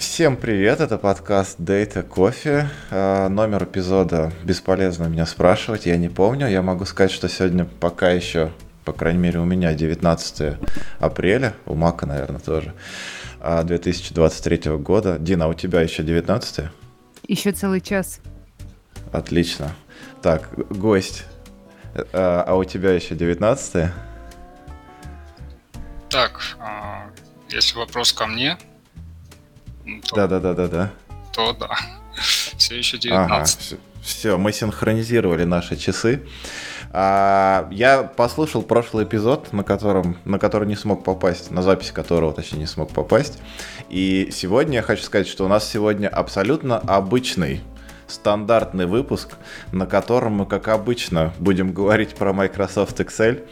Всем привет, это подкаст Data Coffee. А, номер эпизода бесполезно меня спрашивать, я не помню. Я могу сказать, что сегодня пока еще, по крайней мере у меня 19 апреля, у Мака, наверное, тоже, 2023 а, года. Дина, а у тебя еще 19 Еще целый час. Отлично. Так, гость, а, а у тебя еще 19 Так, если вопрос ко мне, да, да, да, да, да. То да. Все еще 19. Ага, все, мы синхронизировали наши часы. А, я послушал прошлый эпизод, на котором, на который не смог попасть, на запись которого, точнее, не смог попасть. И сегодня я хочу сказать, что у нас сегодня абсолютно обычный стандартный выпуск, на котором мы, как обычно, будем говорить про Microsoft Excel.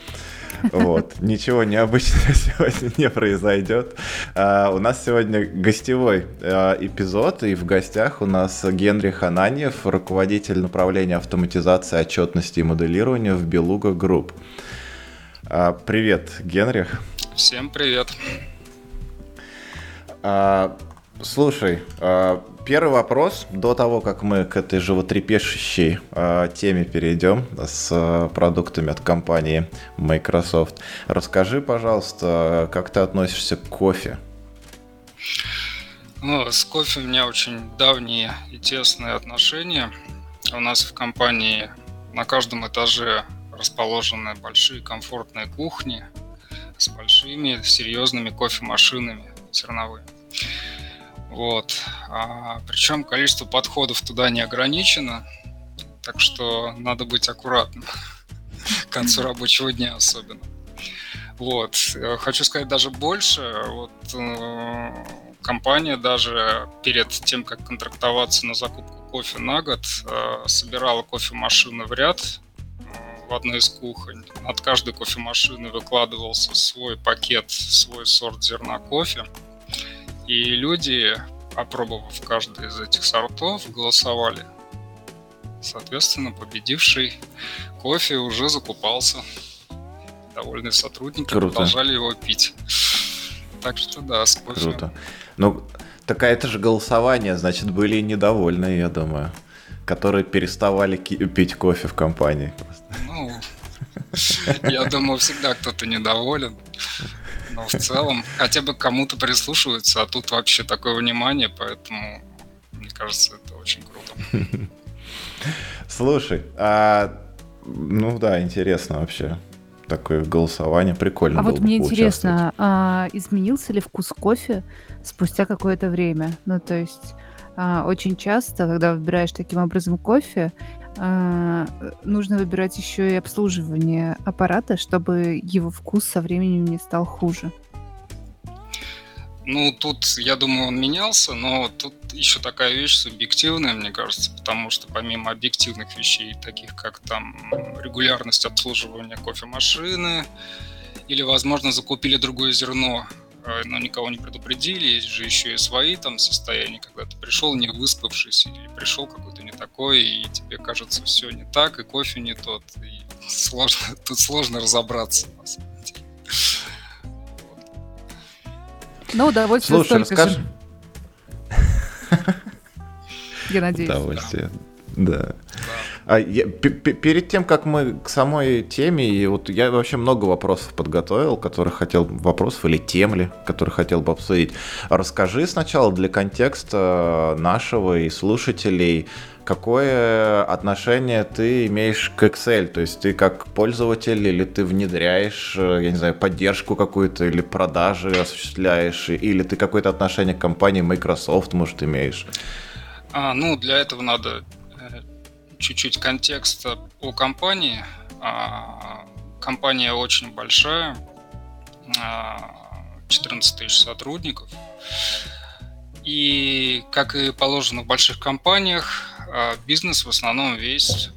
Вот. Ничего необычного сегодня не произойдет. А, у нас сегодня гостевой а, эпизод, и в гостях у нас Генри Хананьев, руководитель направления автоматизации, отчетности и моделирования в Beluga Group. А, привет, Генрих. Всем привет. Слушай, Первый вопрос, до того, как мы к этой животрепещущей э, теме перейдем с э, продуктами от компании Microsoft, расскажи, пожалуйста, как ты относишься к кофе? Ну, с кофе у меня очень давние и тесные отношения. У нас в компании на каждом этаже расположены большие комфортные кухни с большими серьезными кофемашинами зерновыми. Вот. А, причем количество подходов туда не ограничено, так что надо быть аккуратным к концу рабочего дня особенно. Вот. Хочу сказать даже больше. Вот э, компания даже перед тем, как контрактоваться на закупку кофе на год, э, собирала кофемашины в ряд э, в одной из кухонь. От каждой кофемашины выкладывался свой пакет, свой сорт зерна кофе. И люди, опробовав каждый из этих сортов, голосовали. Соответственно, победивший кофе уже закупался. Довольные сотрудники Круто. продолжали его пить. Так что да, с кофе. Круто. Ну, так это же голосование, значит, были недовольны, я думаю, которые переставали пить кофе в компании. Ну, я думаю, всегда кто-то недоволен но в целом хотя бы кому-то прислушиваются, а тут вообще такое внимание, поэтому мне кажется, это очень круто. Слушай, а ну да, интересно вообще. Такое голосование прикольно. А вот мне интересно, а изменился ли вкус кофе спустя какое-то время? Ну, то есть а, очень часто, когда выбираешь таким образом кофе, нужно выбирать еще и обслуживание аппарата, чтобы его вкус со временем не стал хуже. Ну, тут, я думаю, он менялся, но тут еще такая вещь субъективная, мне кажется, потому что помимо объективных вещей, таких как там регулярность обслуживания кофемашины, или, возможно, закупили другое зерно, но никого не предупредили, есть же еще и свои там состояния, когда ты пришел не выспавшись, или пришел какой-то не такой, и тебе кажется все не так, и кофе не тот, и сложно, тут сложно разобраться, на самом деле. Ну, удовольствие Слушай, расскажи. Же. Я надеюсь. Удовольствие, да. да. А я, перед тем, как мы к самой теме, и вот я вообще много вопросов подготовил, которые хотел, вопросов или тем ли, которые хотел бы обсудить. Расскажи сначала для контекста нашего и слушателей, какое отношение ты имеешь к Excel? То есть ты как пользователь или ты внедряешь, я не знаю, поддержку какую-то или продажи осуществляешь, или ты какое-то отношение к компании Microsoft, может, имеешь? А, ну, для этого надо чуть-чуть контекста о компании. А, компания очень большая, 14 а, тысяч сотрудников. И, как и положено в больших компаниях, а, бизнес в основном весь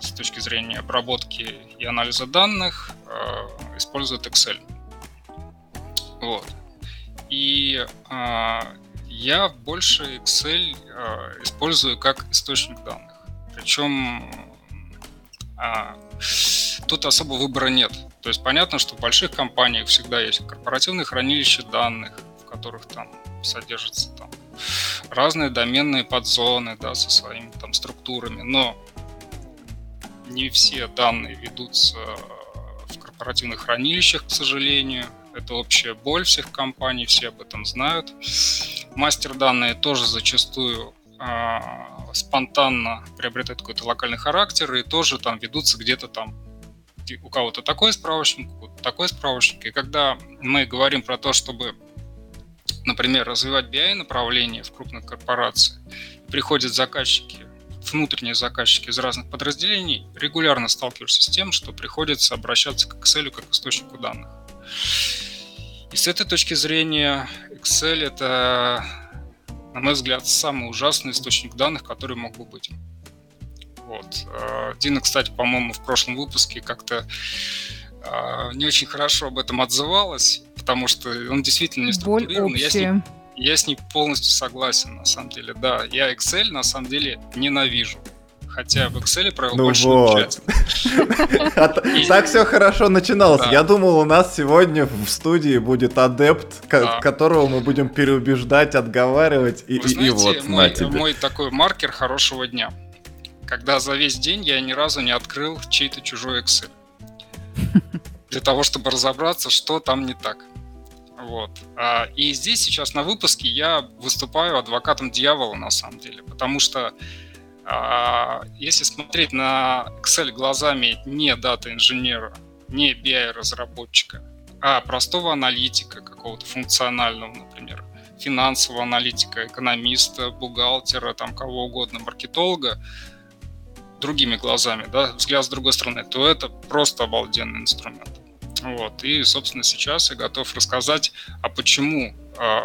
с точки зрения обработки и анализа данных использует Excel. Вот. И я больше Excel э, использую как источник данных. Причем э, тут особо выбора нет. То есть понятно, что в больших компаниях всегда есть корпоративные хранилища данных, в которых там содержатся там разные доменные подзоны, да, со своими там структурами, но не все данные ведутся в корпоративных хранилищах, к сожалению. Это общая боль всех компаний, все об этом знают. Мастер данные тоже зачастую э, спонтанно приобретают какой-то локальный характер и тоже там ведутся где-то там у кого-то такой справочник, у кого-то такой справочник. И когда мы говорим про то, чтобы, например, развивать BI направление в крупных корпорациях, приходят заказчики, внутренние заказчики из разных подразделений, регулярно сталкиваешься с тем, что приходится обращаться к Excel как к источнику данных. И с этой точки зрения Excel это, на мой взгляд, самый ужасный источник данных, который мог бы быть. Вот. Дина, кстати, по-моему, в прошлом выпуске как-то э, не очень хорошо об этом отзывалась, потому что он действительно не структурирован. Я с, ней, я с ней полностью согласен, на самом деле. Да, я Excel на самом деле ненавижу. Хотя в Excel провел ну больше вот. Так все хорошо начиналось. Я думал, у нас сегодня в студии будет адепт, которого мы будем переубеждать, отговаривать. И вот на тебе. Мой такой маркер хорошего дня когда за весь день я ни разу не открыл чей-то чужой Excel. Для того, чтобы разобраться, что там не так. Вот. А, и здесь сейчас на выпуске я выступаю адвокатом дьявола на самом деле, потому что а, если смотреть на Excel глазами не дата-инженера, не BI-разработчика, а простого аналитика какого-то функционального, например, финансового аналитика, экономиста, бухгалтера, там кого угодно, маркетолога, другими глазами, да, взгляд с другой стороны, то это просто обалденный инструмент. Вот. И, собственно, сейчас я готов рассказать, а почему э,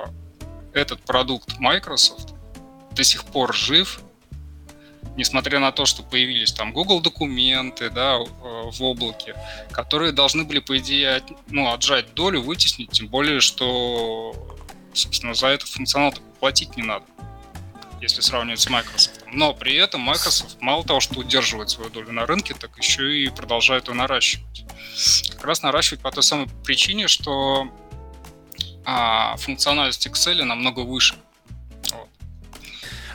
этот продукт Microsoft до сих пор жив, несмотря на то, что появились там Google документы, да, в облаке, которые должны были, по идее, ну, отжать долю, вытеснить, тем более, что, собственно, за этот функционал платить не надо если сравнивать с Microsoft. Но при этом Microsoft мало того, что удерживает свою долю на рынке, так еще и продолжает ее наращивать. Как раз наращивать по той самой причине, что а, функциональность Excel намного выше. Вот.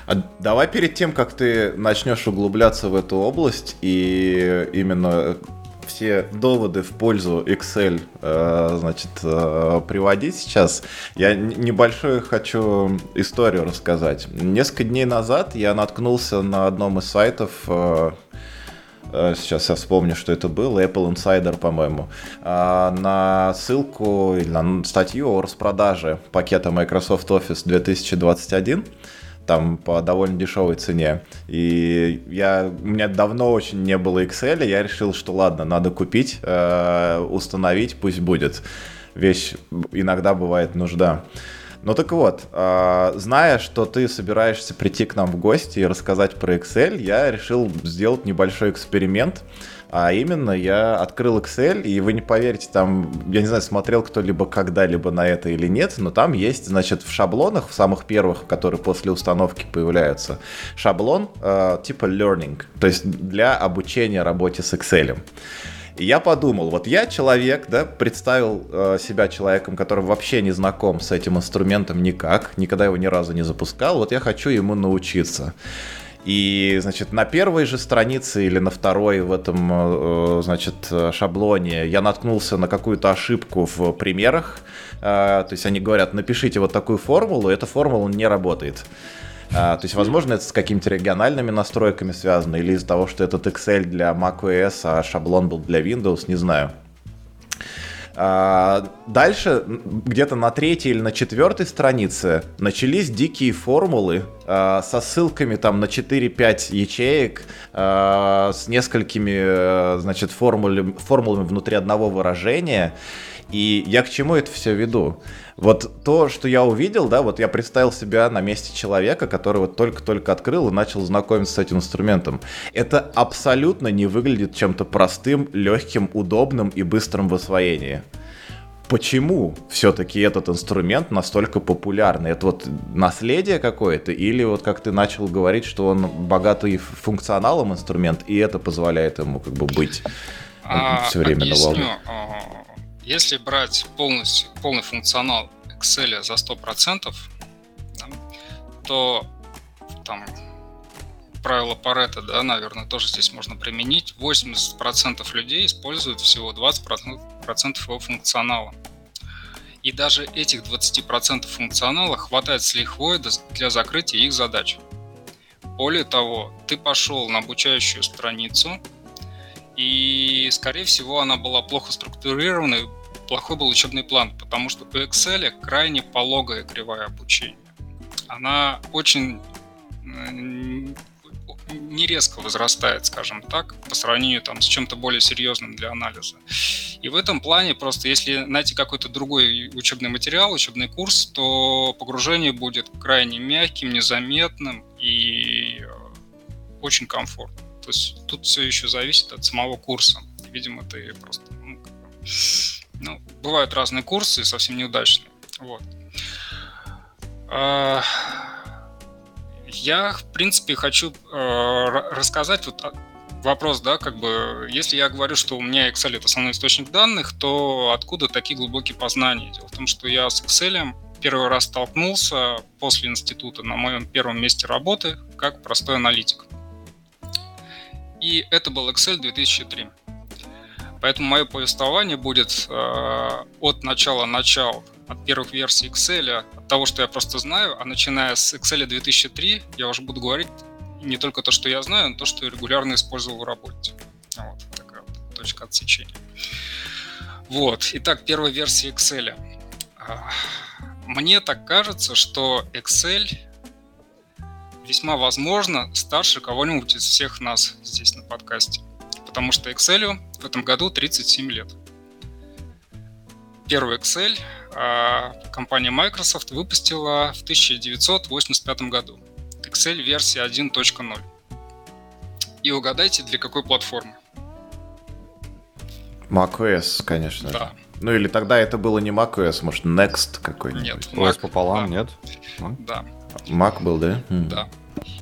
А давай перед тем, как ты начнешь углубляться в эту область и именно все доводы в пользу Excel, э, значит, э, приводить сейчас, я небольшую хочу историю рассказать. Несколько дней назад я наткнулся на одном из сайтов, э, сейчас я вспомню, что это был, Apple Insider, по-моему, на ссылку или на статью о распродаже пакета Microsoft Office 2021 там по довольно дешевой цене. И я, у меня давно очень не было Excel, я решил, что ладно, надо купить, э, установить, пусть будет. Вещь иногда бывает нужда. Ну так вот, э, зная, что ты собираешься прийти к нам в гости и рассказать про Excel, я решил сделать небольшой эксперимент. А именно, я открыл Excel, и вы не поверите, там, я не знаю, смотрел кто-либо когда-либо на это или нет, но там есть, значит, в шаблонах, в самых первых, которые после установки появляются, шаблон э, типа learning, то есть для обучения работе с Excel. И я подумал, вот я человек, да, представил э, себя человеком, который вообще не знаком с этим инструментом никак, никогда его ни разу не запускал, вот я хочу ему научиться. И, значит, на первой же странице или на второй в этом, э, значит, шаблоне я наткнулся на какую-то ошибку в примерах. Э, то есть они говорят, напишите вот такую формулу, эта формула не работает. То есть, возможно, это с какими-то региональными настройками связано, или из-за того, что этот Excel для macOS, а шаблон был для Windows, не знаю. А, дальше, где-то на третьей или на четвертой странице, начались дикие формулы а, со ссылками там на 4-5 ячеек, а, с несколькими, э, значит, формулами, формулами внутри одного выражения. И я к чему это все веду? Вот то, что я увидел, да, вот я представил себя на месте человека, который вот только-только открыл и начал знакомиться с этим инструментом. Это абсолютно не выглядит чем-то простым, легким, удобным и быстрым в освоении. Почему все-таки этот инструмент настолько популярный? Это вот наследие какое-то? Или вот как ты начал говорить, что он богатый функционалом инструмент, и это позволяет ему как бы быть а, все время объясню. на волне? Если брать полностью, полный функционал Excel за 100%, то там правило Паретта, да, наверное, тоже здесь можно применить. 80% людей используют всего 20% его функционала. И даже этих 20% функционала хватает с лихвой для закрытия их задач. Более того, ты пошел на обучающую страницу, и, скорее всего, она была плохо структурирована, плохой был учебный план, потому что у Excel крайне пологая кривая обучения. Она очень не резко возрастает, скажем так, по сравнению там, с чем-то более серьезным для анализа. И в этом плане просто, если найти какой-то другой учебный материал, учебный курс, то погружение будет крайне мягким, незаметным и э, очень комфортным. То есть тут все еще зависит от самого курса. Видимо, ты просто... Ну, ну, бывают разные курсы, совсем неудачные. Вот. А, я, в принципе, хочу э, рассказать вот вопрос, да, как бы, если я говорю, что у меня Excel это основной источник данных, то откуда такие глубокие познания? Дело в том, что я с Excel первый раз столкнулся после института на моем первом месте работы как простой аналитик. И это был Excel 2003. Поэтому мое повествование будет э, от начала начала от первых версий Excel, от того, что я просто знаю, а начиная с Excel 2003 я уже буду говорить не только то, что я знаю, но то, что я регулярно использовал в работе. Вот такая вот точка отсечения. Вот. Итак, первая версия Excel. А, мне так кажется, что Excel весьма возможно старше кого-нибудь из всех нас здесь на подкасте. Потому что Excel в этом году 37 лет. Первый Excel а, компания Microsoft выпустила в 1985 году. Excel версия 1.0. И угадайте, для какой платформы? macOS, конечно. Да. Ну или тогда это было не macOS, может Next какой-нибудь. Нет. OS пополам, да. нет? Да. Mac был, да? Да.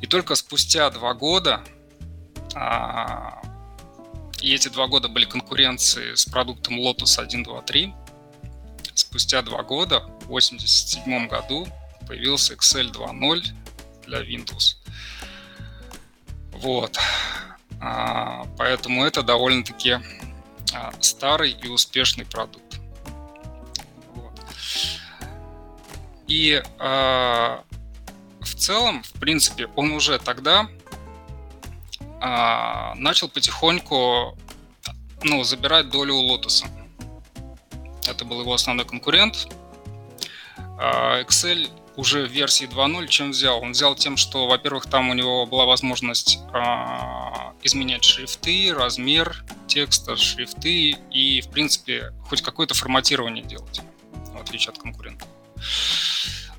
И только спустя два года, а, и эти два года были конкуренции с продуктом Lotus 1, 2, 3, спустя два года, в 1987 году, появился Excel 2.0 для Windows. Вот. А, поэтому это довольно-таки а, старый и успешный продукт. Вот. И а, в целом, в принципе, он уже тогда а, начал потихоньку ну, забирать долю у Lotus. Это был его основной конкурент. А, Excel уже в версии 2.0 чем взял? Он взял тем, что, во-первых, там у него была возможность а, изменять шрифты, размер текста, шрифты и, в принципе, хоть какое-то форматирование делать, в отличие от конкурентов.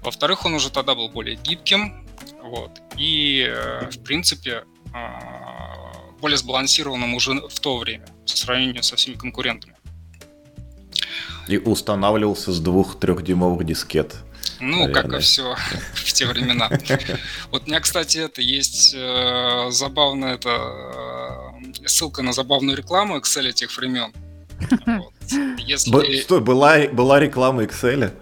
Во-вторых, он уже тогда был более гибким, вот, и, э, в принципе, а, более сбалансированным уже в то время, по сравнению со всеми конкурентами. И устанавливался с двух трехдюймовых дискет. Ну, как и Наверное. все в те времена. Вот у меня, кстати, это есть э, забавная это, э, ссылка на забавную рекламу Excel этих времен. Вот. Б- Если... Стой, была, была реклама Excel?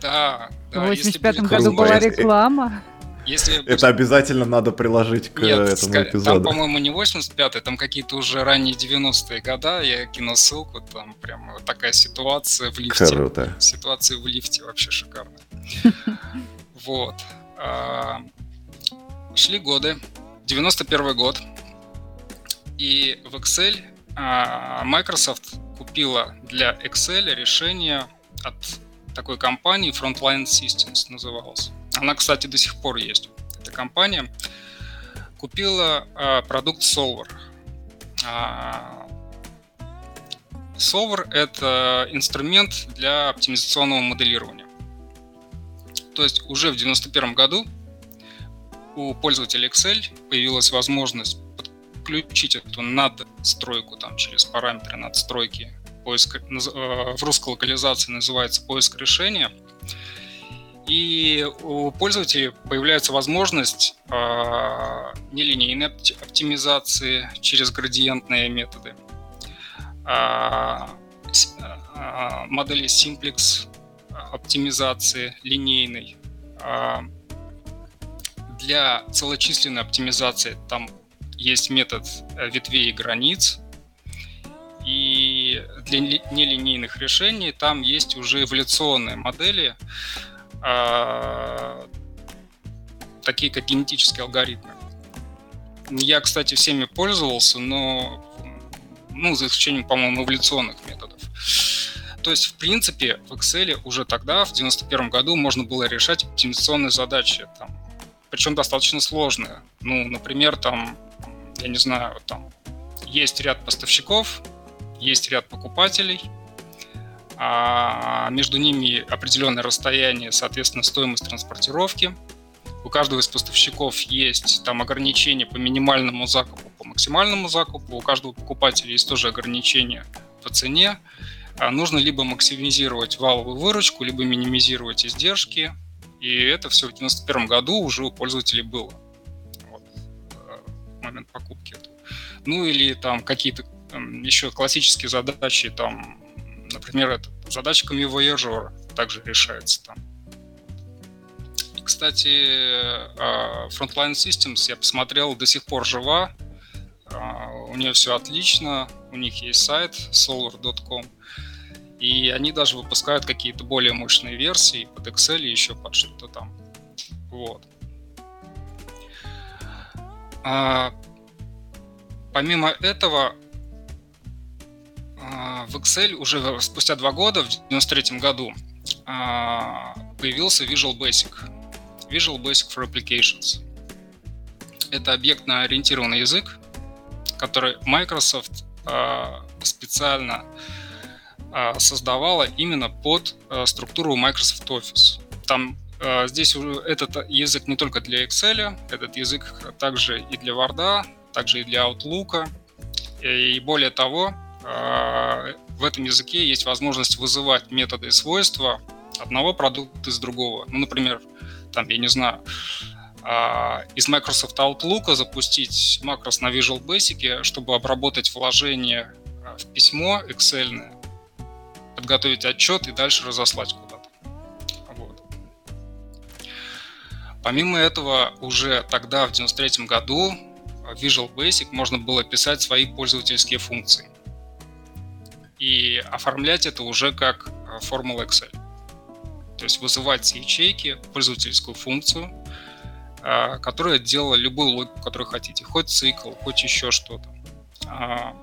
Да, если 85 будет году была реклама. Если Это обязательно надо приложить к Нет, этому ска- там, эпизоду. по-моему, не 85-й, там какие-то уже ранние 90-е года. Я кину ссылку, там прям вот такая ситуация в лифте. Круто. Ситуация в лифте вообще шикарная. Вот. А, Шли годы. 91 год. И в Excel а, Microsoft купила для Excel решение от такой компании Frontline Systems называлась. Она, кстати, до сих пор есть. Эта компания купила а, продукт Solver. А, Solver — это инструмент для оптимизационного моделирования. То есть уже в 91 году у пользователя Excel появилась возможность подключить эту надстройку там, через параметры надстройки. Поиск, э, в русской локализации называется поиск решения. И у пользователей появляется возможность э, нелинейной опти- оптимизации через градиентные методы, а, с- а, модели Simplex оптимизации линейной, а, для целочисленной оптимизации там есть метод э, ветвей и границ, и для нелинейных решений там есть уже эволюционные модели, э, такие как генетические алгоритмы. Я, кстати, всеми пользовался, но ну, за исключением, по-моему, эволюционных методов. То есть, в принципе, в Excel уже тогда, в 91 году, можно было решать оптимизационные задачи, там, причем достаточно сложные. Ну, например, там, я не знаю, там есть ряд поставщиков, есть ряд покупателей, а между ними определенное расстояние, соответственно, стоимость транспортировки. У каждого из поставщиков есть там ограничения по минимальному закупу, по максимальному закупу. У каждого покупателя есть тоже ограничения по цене. А нужно либо максимизировать валовую выручку, либо минимизировать издержки. И это все в 1991 году уже у пользователей было. Вот, э, момент покупки. Ну или там какие-то там, еще классические задачи, там, например, это задача Voyager также решается там. Кстати, а, Frontline Systems я посмотрел, до сих пор жива. А, у нее все отлично, у них есть сайт solar.com. И они даже выпускают какие-то более мощные версии под Excel и еще под что-то там. Вот. А, помимо этого, в Excel уже спустя два года, в 1993 году, а, появился Visual Basic. Visual Basic for Applications. Это объектно-ориентированный язык, который Microsoft а, специально создавала именно под структуру Microsoft Office. Там здесь этот язык не только для Excel, этот язык также и для Word, также и для Outlook. И более того, а, в этом языке есть возможность вызывать методы и свойства одного продукта из другого. Ну, например, там, я не знаю, а, из Microsoft Outlook запустить макрос на Visual Basic, чтобы обработать вложение а, в письмо Excel, подготовить отчет и дальше разослать куда-то. Вот. Помимо этого, уже тогда, в 1993 году, в Visual Basic можно было писать свои пользовательские функции и оформлять это уже как э, формула Excel. То есть вызывать ячейки пользовательскую функцию, э, которая делала любую логику, которую хотите, хоть цикл, хоть еще что-то. А,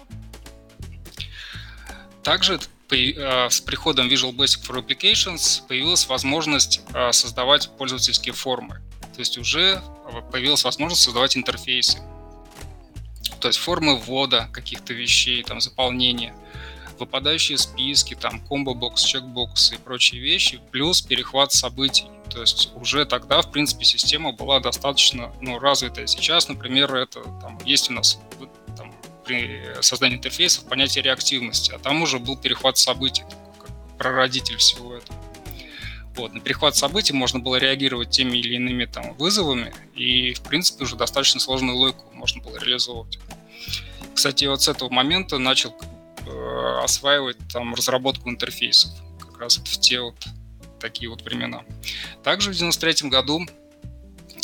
также э, с приходом Visual Basic for Applications появилась возможность создавать пользовательские формы. То есть уже появилась возможность создавать интерфейсы. То есть формы ввода каких-то вещей, там, заполнения – выпадающие списки, там, комбо-бокс, чекбокс и прочие вещи, плюс перехват событий. То есть уже тогда, в принципе, система была достаточно ну, развитая. Сейчас, например, это там, есть у нас там, при создании интерфейсов понятие реактивности, а там уже был перехват событий, как прародитель всего этого. Вот, на перехват событий можно было реагировать теми или иными там, вызовами, и, в принципе, уже достаточно сложную логику можно было реализовывать. Кстати, вот с этого момента начал осваивать там разработку интерфейсов, как раз в те вот такие вот времена. Также в 93 году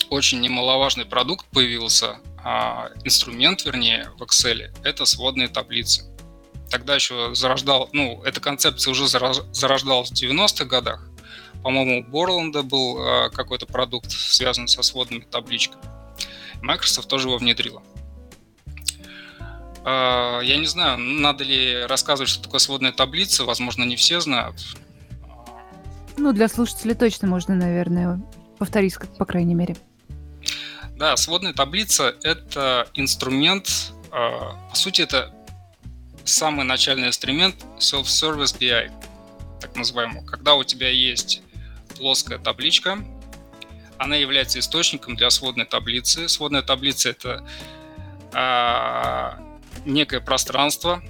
очень немаловажный продукт появился, а, инструмент, вернее, в Excel, это сводные таблицы. Тогда еще зарождал, ну, эта концепция уже зарождалась в 90-х годах. По-моему, у Борланда был а, какой-то продукт, связанный со сводными табличками. Microsoft тоже его внедрила. А, я не знаю, надо ли рассказывать, что такое сводная таблица. Возможно, не все знают. Ну, для слушателей точно можно, наверное, повторить, по крайней мере. Да, сводная таблица — это инструмент, а, по сути, это самый начальный инструмент Self-Service BI, так называемый. Когда у тебя есть плоская табличка, она является источником для сводной таблицы. Сводная таблица — это а, некое пространство,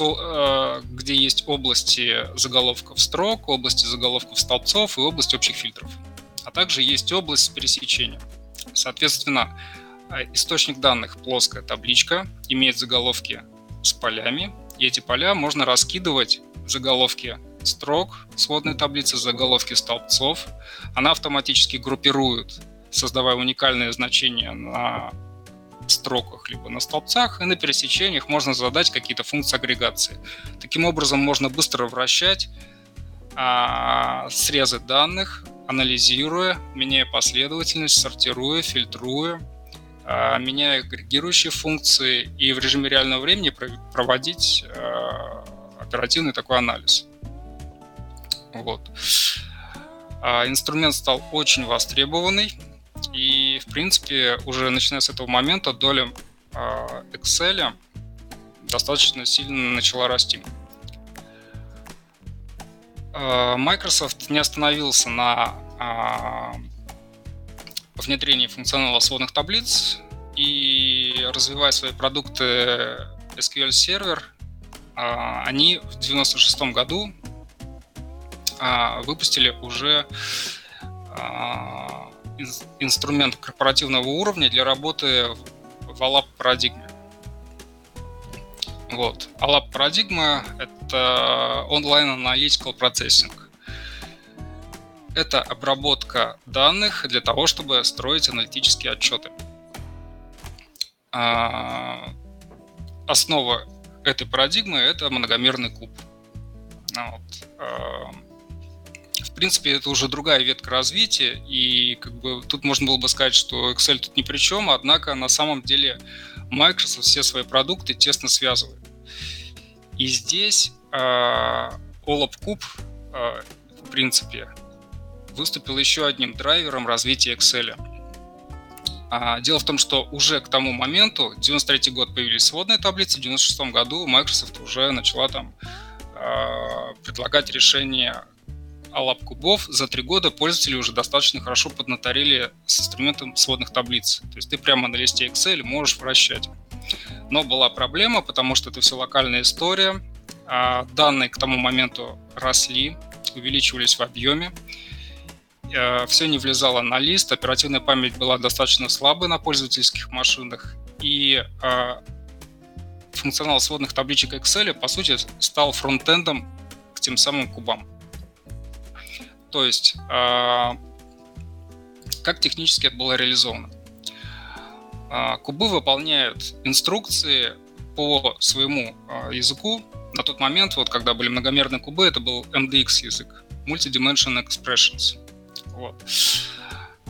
э, где есть области заголовков строк, области заголовков столбцов и область общих фильтров. А также есть область пересечения. Соответственно, э, источник данных плоская табличка, имеет заголовки с полями, и эти поля можно раскидывать в заголовки строк сводной таблицы, заголовки столбцов. Она автоматически группирует создавая уникальные значения на строках, либо на столбцах, и на пересечениях можно задать какие-то функции агрегации. Таким образом, можно быстро вращать а, срезы данных, анализируя, меняя последовательность, сортируя, фильтруя, а, меняя агрегирующие функции и в режиме реального времени проводить а, оперативный такой анализ. Вот. А, инструмент стал очень востребованный, и, в принципе, уже начиная с этого момента доля а, Excel достаточно сильно начала расти. А, Microsoft не остановился на внедрении функционала сводных таблиц и развивая свои продукты SQL Server, они в 1996 году выпустили уже инструмент корпоративного уровня для работы в ALAP парадигме. Вот. ALAP парадигма — это Online Analytical Processing. Это обработка данных для того, чтобы строить аналитические отчеты. А, основа этой парадигмы — это многомерный куб. Вот. А, принципе, это уже другая ветка развития, и как бы тут можно было бы сказать, что Excel тут ни при чем, однако на самом деле Microsoft все свои продукты тесно связывает. И здесь э, OLAP Cube, э, в принципе, выступил еще одним драйвером развития Excel. А, дело в том, что уже к тому моменту, 93 год появились сводные таблицы, в 96 году Microsoft уже начала там э, предлагать решения Алап кубов, за три года пользователи уже достаточно хорошо поднаторили с инструментом сводных таблиц. То есть ты прямо на листе Excel можешь вращать. Но была проблема, потому что это все локальная история. А данные к тому моменту росли, увеличивались в объеме. А, все не влезало на лист, оперативная память была достаточно слабой на пользовательских машинах. И а, функционал сводных табличек Excel, по сути, стал фронтендом к тем самым кубам. То есть, а, как технически это было реализовано? А, кубы выполняют инструкции по своему а, языку. На тот момент, вот когда были многомерные кубы, это был MDX язык, Multidimensional Expressions. Вот.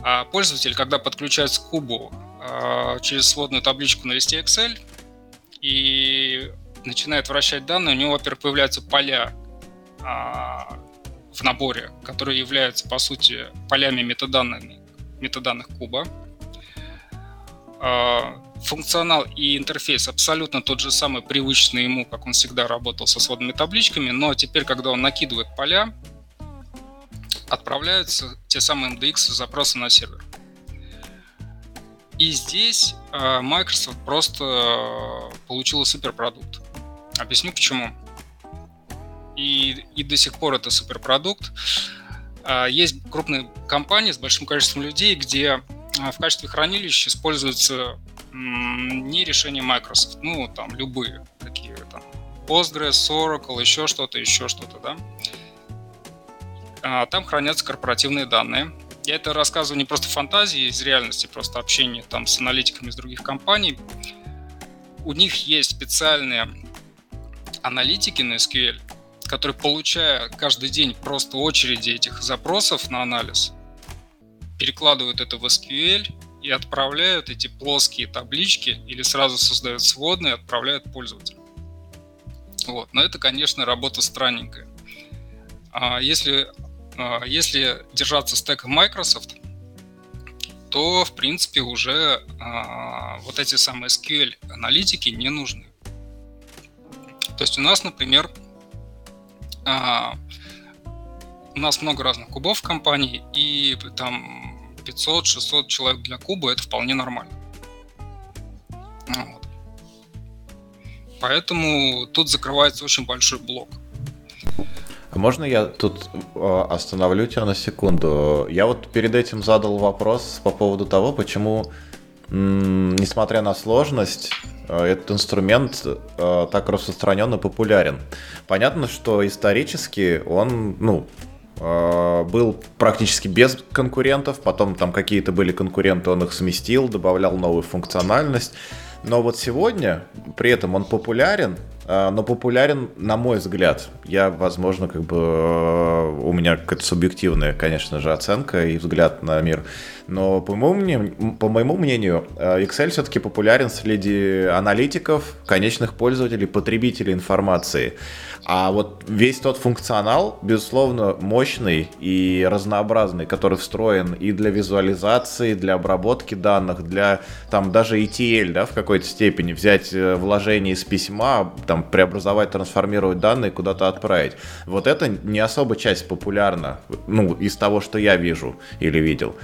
А пользователь, когда подключается к кубу через сводную табличку на листе Excel и начинает вращать данные, у него, во-первых, появляются поля в наборе, которые являются, по сути, полями метаданными, метаданных куба. А, функционал и интерфейс абсолютно тот же самый, привычный ему, как он всегда работал со сводными табличками, но теперь, когда он накидывает поля, отправляются те самые MDX запросы на сервер. И здесь а, Microsoft просто получила суперпродукт. Объясню почему и, и до сих пор это суперпродукт. А, есть крупные компании с большим количеством людей, где а, в качестве хранилища используются не решения Microsoft, ну, там, любые, такие там, Postgres, Oracle, еще что-то, еще что-то, да. А, там хранятся корпоративные данные. Я это рассказываю не просто фантазии из реальности, просто общение там с аналитиками из других компаний. У них есть специальные аналитики на SQL, которые, получая каждый день просто очереди этих запросов на анализ, перекладывают это в SQL и отправляют эти плоские таблички или сразу создают сводные и отправляют пользователю. Вот. Но это, конечно, работа странненькая. А если, а если держаться стека Microsoft, то, в принципе, уже а, вот эти самые SQL-аналитики не нужны. То есть у нас, например, у нас много разных кубов в компании, и там 500-600 человек для куба это вполне нормально. Вот. Поэтому тут закрывается очень большой блок. А можно я тут а, остановлю тебя на секунду? Я вот перед этим задал вопрос по поводу того, почему, несмотря на сложность, Э, этот инструмент э, так распространен и популярен. Понятно, что исторически он, ну, э, был практически без конкурентов, потом там какие-то были конкуренты, он их сместил, добавлял новую функциональность. Но вот сегодня, при этом он популярен, но популярен, на мой взгляд. Я, возможно, как бы у меня какая-то субъективная, конечно же, оценка и взгляд на мир. Но по моему мнению, по моему мнению э, Excel все-таки популярен среди аналитиков, конечных пользователей, потребителей информации. А вот весь тот функционал, безусловно, мощный и разнообразный, который встроен и для визуализации, для обработки данных, для там даже ETL, да, в какой-то степени, взять э, вложение из письма, там, преобразовать, трансформировать данные, куда-то отправить. Вот это не особо часть популярна, ну, из того, что я вижу или видел.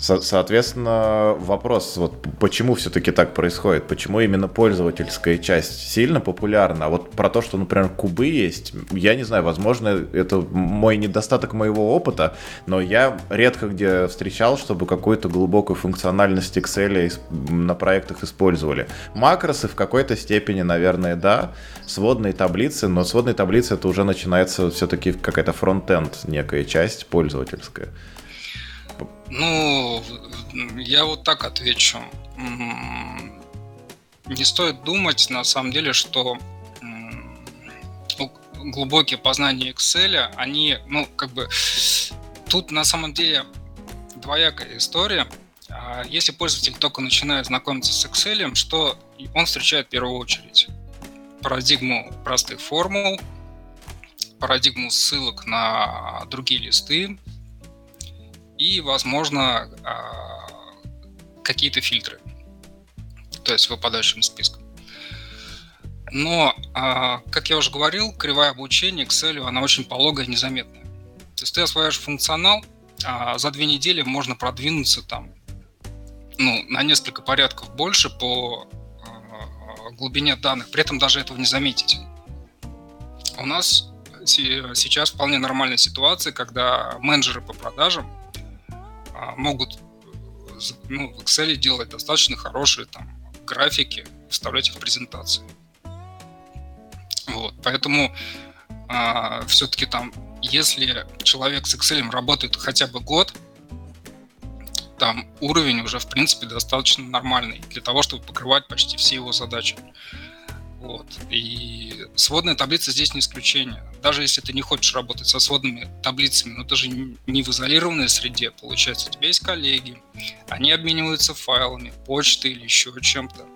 Со- соответственно, вопрос, вот почему все-таки так происходит? Почему именно пользовательская часть сильно популярна? А вот про то, что, например, кубы есть, я не знаю, возможно, это мой недостаток моего опыта, но я редко где встречал, чтобы какую-то глубокую функциональность Excel на проектах использовали. Макросы в какой-то степени, наверное, да, сводные таблицы, но сводные таблицы это уже начинается все-таки какая-то фронтенд, некая часть пользовательская. Ну, я вот так отвечу. Не стоит думать, на самом деле, что глубокие познания Excel, они, ну, как бы, тут на самом деле двоякая история. А если пользователь только начинает знакомиться с Excel, что он встречает в первую очередь? Парадигму простых формул, парадигму ссылок на другие листы, и, возможно, а, какие-то фильтры, то есть выпадающим списком. Но, а, как я уже говорил, кривая обучения Excel, она очень пологая и незаметная. То есть ты осваиваешь функционал, а за две недели можно продвинуться там ну, на несколько порядков больше по глубине данных, при этом даже этого не заметить. У нас сейчас вполне нормальная ситуация, когда менеджеры по продажам а, могут ну, в Excel делать достаточно хорошие там графики, вставлять их в презентации. Вот, поэтому а, все-таки там, если человек с Excel работает хотя бы год, там уровень уже, в принципе, достаточно нормальный для того, чтобы покрывать почти все его задачи. Вот. И сводная таблица здесь не исключение. Даже если ты не хочешь работать со сводными таблицами, но ты же не в изолированной среде, получается, у тебя есть коллеги, они обмениваются файлами, почтой или еще чем-то.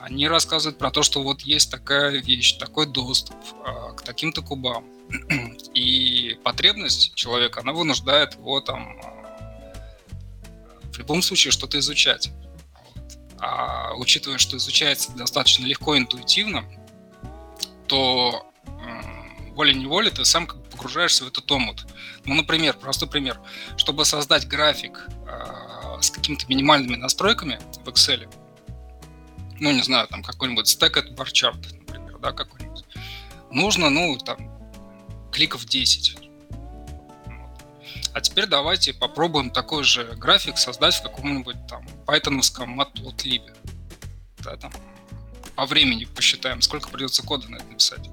Они рассказывают про то, что вот есть такая вещь, такой доступ а, к таким-то кубам. И потребность человека, она вынуждает его там а, в любом случае что-то изучать. А учитывая, что изучается достаточно легко интуитивно, то э, волей-неволей ты сам как бы погружаешься в этот омут. Ну, например, простой пример. Чтобы создать график э, с какими-то минимальными настройками в Excel, ну, не знаю, там какой-нибудь stacked bar chart, например, да, какой-нибудь, нужно, ну, там, кликов 10 а теперь давайте попробуем такой же график создать в каком-нибудь там пайтоновском matplotlib. Да, там, по времени посчитаем, сколько придется кода на это написать.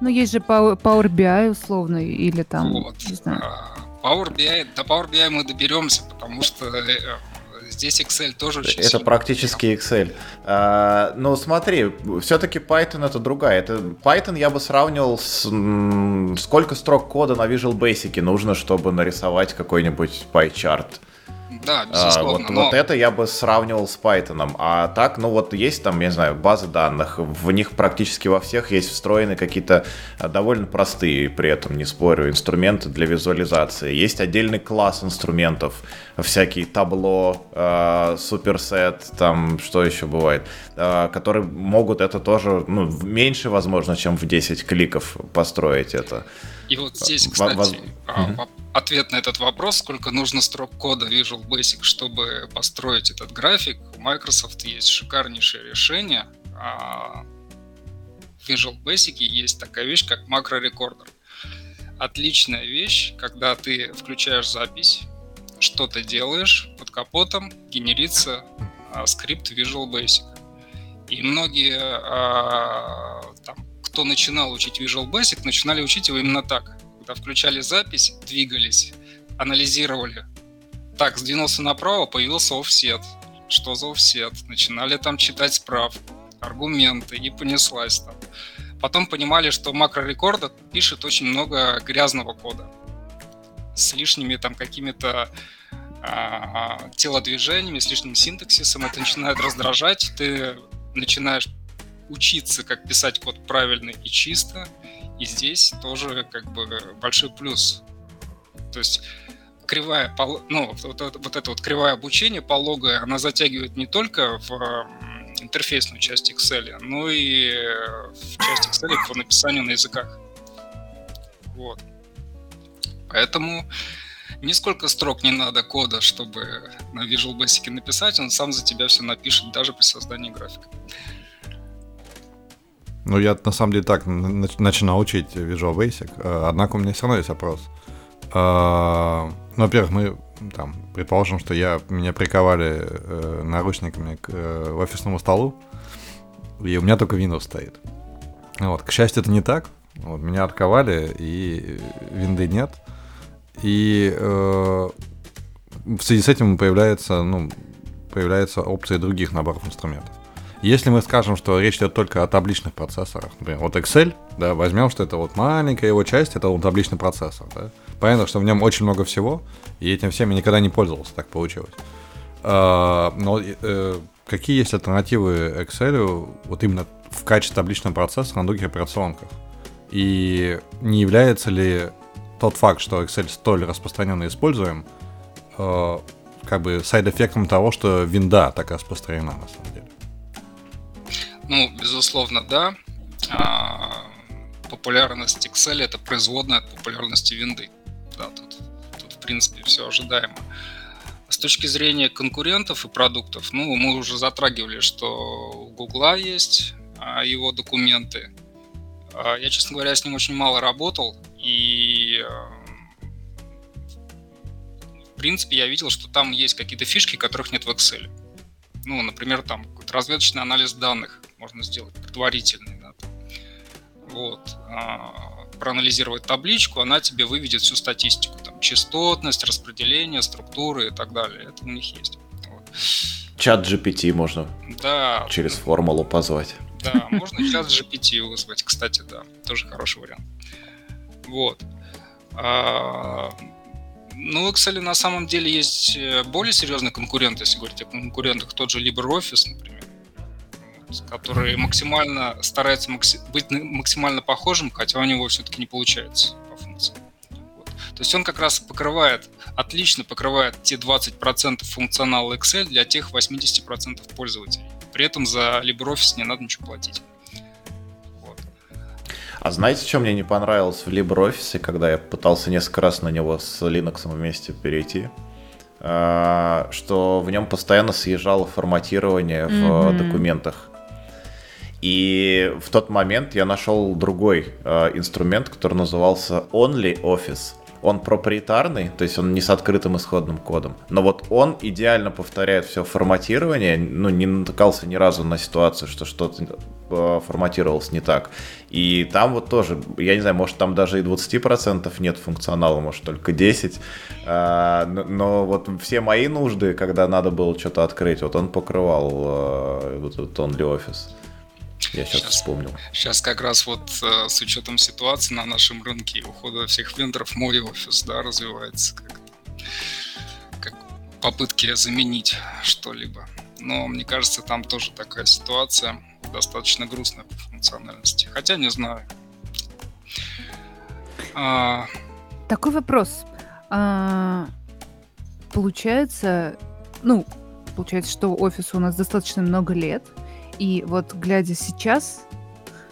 Ну, есть же Power, BI условно, или там, вот. не знаю. А, Power BI, до Power BI мы доберемся, потому что э, Здесь Excel тоже очень Это практически Excel. А, ну, смотри, все-таки Python это другая. Это, Python я бы сравнивал с... Сколько строк кода на Visual Basic нужно, чтобы нарисовать какой-нибудь pie-chart? Да, а, безусловно. А, вот, но... вот это я бы сравнивал с Python. А так, ну вот есть там, я не знаю, базы данных. В них практически во всех есть встроены какие-то а, довольно простые, при этом не спорю, инструменты для визуализации. Есть отдельный класс инструментов, всякие табло, э, суперсет, там что еще бывает, э, которые могут это тоже, ну, меньше, возможно, чем в 10 кликов построить это. И вот здесь, кстати, Воз... ответ на этот вопрос, сколько нужно строк кода Visual Basic, чтобы построить этот график. У Microsoft есть шикарнейшее решение. А, в Visual Basic есть такая вещь, как макрорекордер. Отличная вещь, когда ты включаешь запись, что-то делаешь, под капотом генерится а, скрипт Visual Basic. И многие а, там, кто начинал учить Visual Basic, начинали учить его именно так. Когда включали запись, двигались, анализировали. Так, сдвинулся направо, появился офсет. Что за офсет? Начинали там читать справку, аргументы, и понеслась там. Потом понимали, что макрорекорда пишет очень много грязного кода с лишними там какими-то а, телодвижениями, с лишним синтаксисом. Это начинает раздражать. Ты начинаешь учиться, как писать код правильно и чисто. И здесь тоже как бы большой плюс. То есть кривая, ну, вот, вот, вот это вот кривая обучение пологая, она затягивает не только в интерфейсную часть Excel, но и в часть Excel по написанию на языках. Вот. Поэтому нисколько строк не надо кода, чтобы на Visual Basic написать, он сам за тебя все напишет, даже при создании графика. Ну, я на самом деле так начинал учить Visual Basic, э, однако у меня все равно есть вопрос. Э, ну, во-первых, мы там, предположим, что я, меня приковали э, наручниками к э, офисному столу, и у меня только Windows стоит. Вот. К счастью, это не так. Вот, меня отковали, и винды нет. И э, в связи с этим появляется, ну, появляется опция других наборов инструментов. Если мы скажем, что речь идет только о табличных процессорах, например, вот Excel, да, возьмем, что это вот маленькая его часть, это вот табличный процессор, да. Понятно, что в нем очень много всего, и этим всем я никогда не пользовался, так получилось. А, но э, какие есть альтернативы Excel вот именно в качестве табличного процессора на других операционках? И не является ли тот факт, что Excel столь распространенно используем, э, как бы сайд-эффектом того, что винда так распространена на самом деле? Ну, безусловно, да. А, популярность Excel это производная от популярности винды. Да, тут, тут в принципе все ожидаемо. С точки зрения конкурентов и продуктов, ну, мы уже затрагивали, что у Гугла есть а, его документы. А, я, честно говоря, с ним очень мало работал, и в принципе я видел, что там есть какие-то фишки, которых нет в Excel. Ну, например, там разведочный анализ данных можно сделать предварительный. Да, вот. А, проанализировать табличку, она тебе выведет всю статистику. Там, частотность, распределение, структуры и так далее. Это у них есть. Вот. Чат GPT можно да. через формулу позвать. Да, можно чат GPT вызвать, кстати, да. Тоже хороший вариант. Вот. А, ну, Excel на самом деле есть э, более серьезный конкурент, если говорить о конкурентах, тот же LibreOffice, например, который максимально старается макси- быть максимально похожим, хотя у него все-таки не получается по функции. Вот. То есть он как раз покрывает, отлично покрывает те 20% функционала Excel для тех 80% пользователей. При этом за LibreOffice не надо ничего платить. А знаете, что мне не понравилось в LibreOffice, когда я пытался несколько раз на него с Linux вместе перейти? А, что в нем постоянно съезжало форматирование в mm-hmm. документах. И в тот момент я нашел другой э, инструмент, который назывался OnlyOffice. Он проприетарный, то есть он не с открытым исходным кодом. Но вот он идеально повторяет все форматирование, ну, не натыкался ни разу на ситуацию, что что-то э, форматировалось не так. И там вот тоже, я не знаю, может там даже и 20% нет функционала, может только 10%. Э, но, но вот все мои нужды, когда надо было что-то открыть, вот он покрывал э, вот этот OnlyOffice. Я сейчас, сейчас вспомнил. Сейчас как раз вот э, с учетом ситуации на нашем рынке и ухода всех вендоров мой офис, да, развивается как, как попытки заменить что-либо. Но мне кажется, там тоже такая ситуация достаточно грустная по функциональности. Хотя не знаю. А... Такой вопрос. А, получается, ну, получается, что офису у нас достаточно много лет, и вот глядя сейчас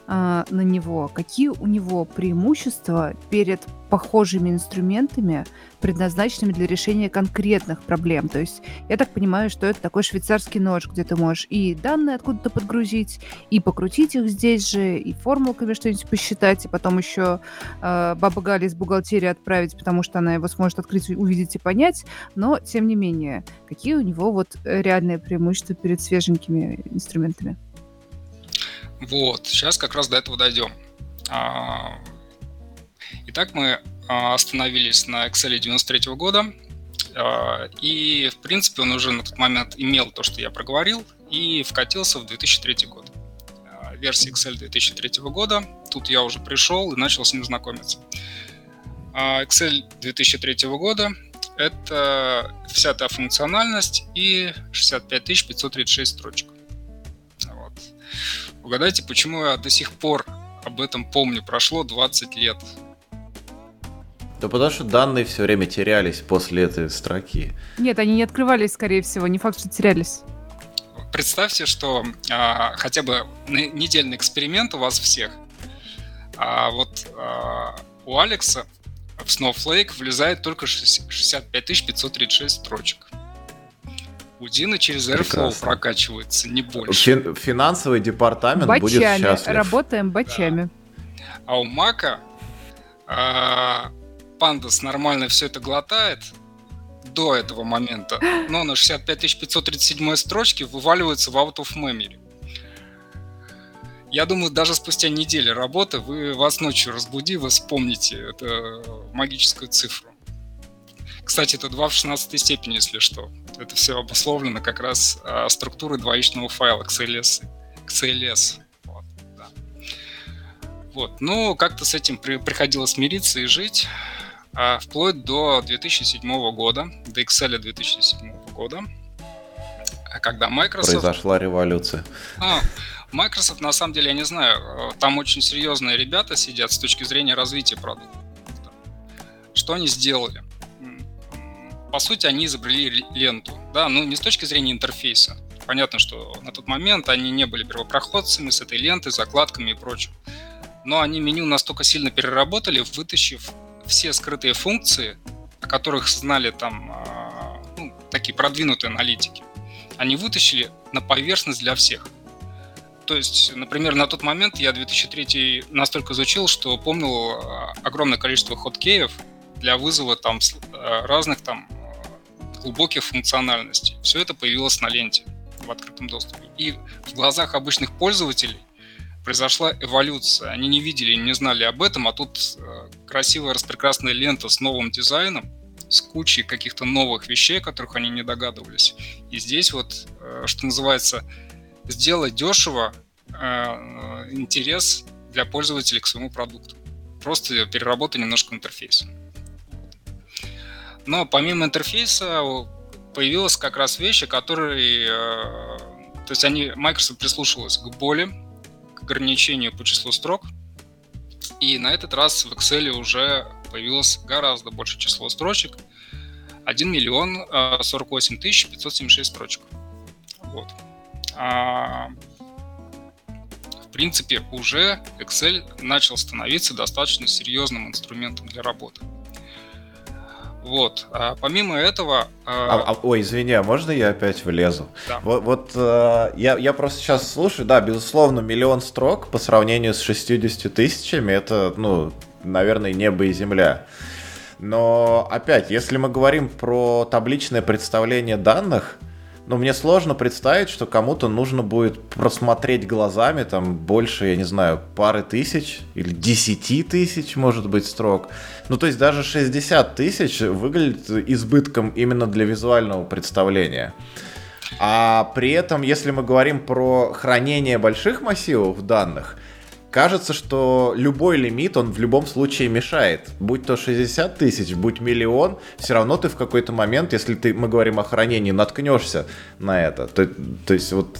а, на него, какие у него преимущества перед похожими инструментами, предназначенными для решения конкретных проблем. То есть я так понимаю, что это такой швейцарский нож, где ты можешь и данные откуда-то подгрузить, и покрутить их здесь же, и формулками что-нибудь посчитать, и потом еще э, баба Галя из бухгалтерии отправить, потому что она его сможет открыть, увидеть и понять. Но, тем не менее, какие у него вот реальные преимущества перед свеженькими инструментами? Вот, сейчас как раз до этого дойдем. А, итак, мы остановились на Excel 93 года. И, в принципе, он уже на тот момент имел то, что я проговорил, и вкатился в 2003 год. Версия Excel 2003 года. Тут я уже пришел и начал с ним знакомиться. Excel 2003 года — это вся та функциональность и 65 536 строчек. Вот. Угадайте, почему я до сих пор об этом помню. Прошло 20 лет. Да потому что данные все время терялись после этой строки. Нет, они не открывались, скорее всего. Не факт, что терялись. Представьте, что а, хотя бы недельный эксперимент у вас всех. А вот а, у Алекса в Snowflake влезает только 65 536 строчек. У Дины через Airflow Прекрасно. прокачивается, не больше. Фин- финансовый департамент бачами. будет счастлив. Работаем бачами. Да. А у Мака а, Pandas нормально все это глотает до этого момента, но на 65 537 строчке вываливается в out of memory. Я думаю, даже спустя неделю работы вы вас ночью разбуди, вы вспомните эту магическую цифру. Кстати, это 2 в 16 степени, если что. Это все обусловлено как раз а, структурой двоичного файла XLS. XLS. Вот, да. вот. Ну, как-то с этим при, приходилось мириться и жить. А, вплоть до 2007 года, до Excel 2007 года, когда Microsoft... Произошла революция. А, Microsoft, на самом деле, я не знаю, э, там очень серьезные ребята сидят с точки зрения развития продукта. Что они сделали? По сути, они изобрели ленту, да, ну не с точки зрения интерфейса. Понятно, что на тот момент они не были первопроходцами с этой лентой, закладками и прочим. Но они меню настолько сильно переработали, вытащив все скрытые функции, о которых знали там а, ну, такие продвинутые аналитики. Они вытащили на поверхность для всех. То есть, например, на тот момент я 2003 настолько изучил, что помнил э, огромное количество хоткеев для вызова там э, разных там глубоких функциональностей. Все это появилось на ленте в открытом доступе. И в глазах обычных пользователей произошла эволюция. Они не видели, не знали об этом, а тут красивая, распрекрасная лента с новым дизайном, с кучей каких-то новых вещей, о которых они не догадывались. И здесь вот, что называется, сделать дешево э, интерес для пользователей к своему продукту. Просто переработать немножко интерфейс. Но помимо интерфейса появилась как раз вещи, которые... Э, то есть они, Microsoft прислушивалась к боли, к ограничению по числу строк. И на этот раз в Excel уже появилось гораздо больше число строчек. 1 миллион 48 тысяч 576 строчек. Вот. А, в принципе, уже Excel начал становиться достаточно серьезным инструментом для работы. Вот. А помимо этого... А, а, ой, извини, а можно я опять влезу? Да. Вот, вот а, я, я просто сейчас слушаю, да, безусловно, миллион строк по сравнению с 60 тысячами, это, ну, наверное, небо и земля. Но опять, если мы говорим про табличное представление данных, но мне сложно представить, что кому-то нужно будет просмотреть глазами там больше, я не знаю, пары тысяч или десяти тысяч, может быть, строк. Ну, то есть даже 60 тысяч выглядит избытком именно для визуального представления. А при этом, если мы говорим про хранение больших массивов данных, кажется, что любой лимит, он в любом случае мешает. Будь то 60 тысяч, будь миллион, все равно ты в какой-то момент, если ты, мы говорим о хранении, наткнешься на это. То, то есть вот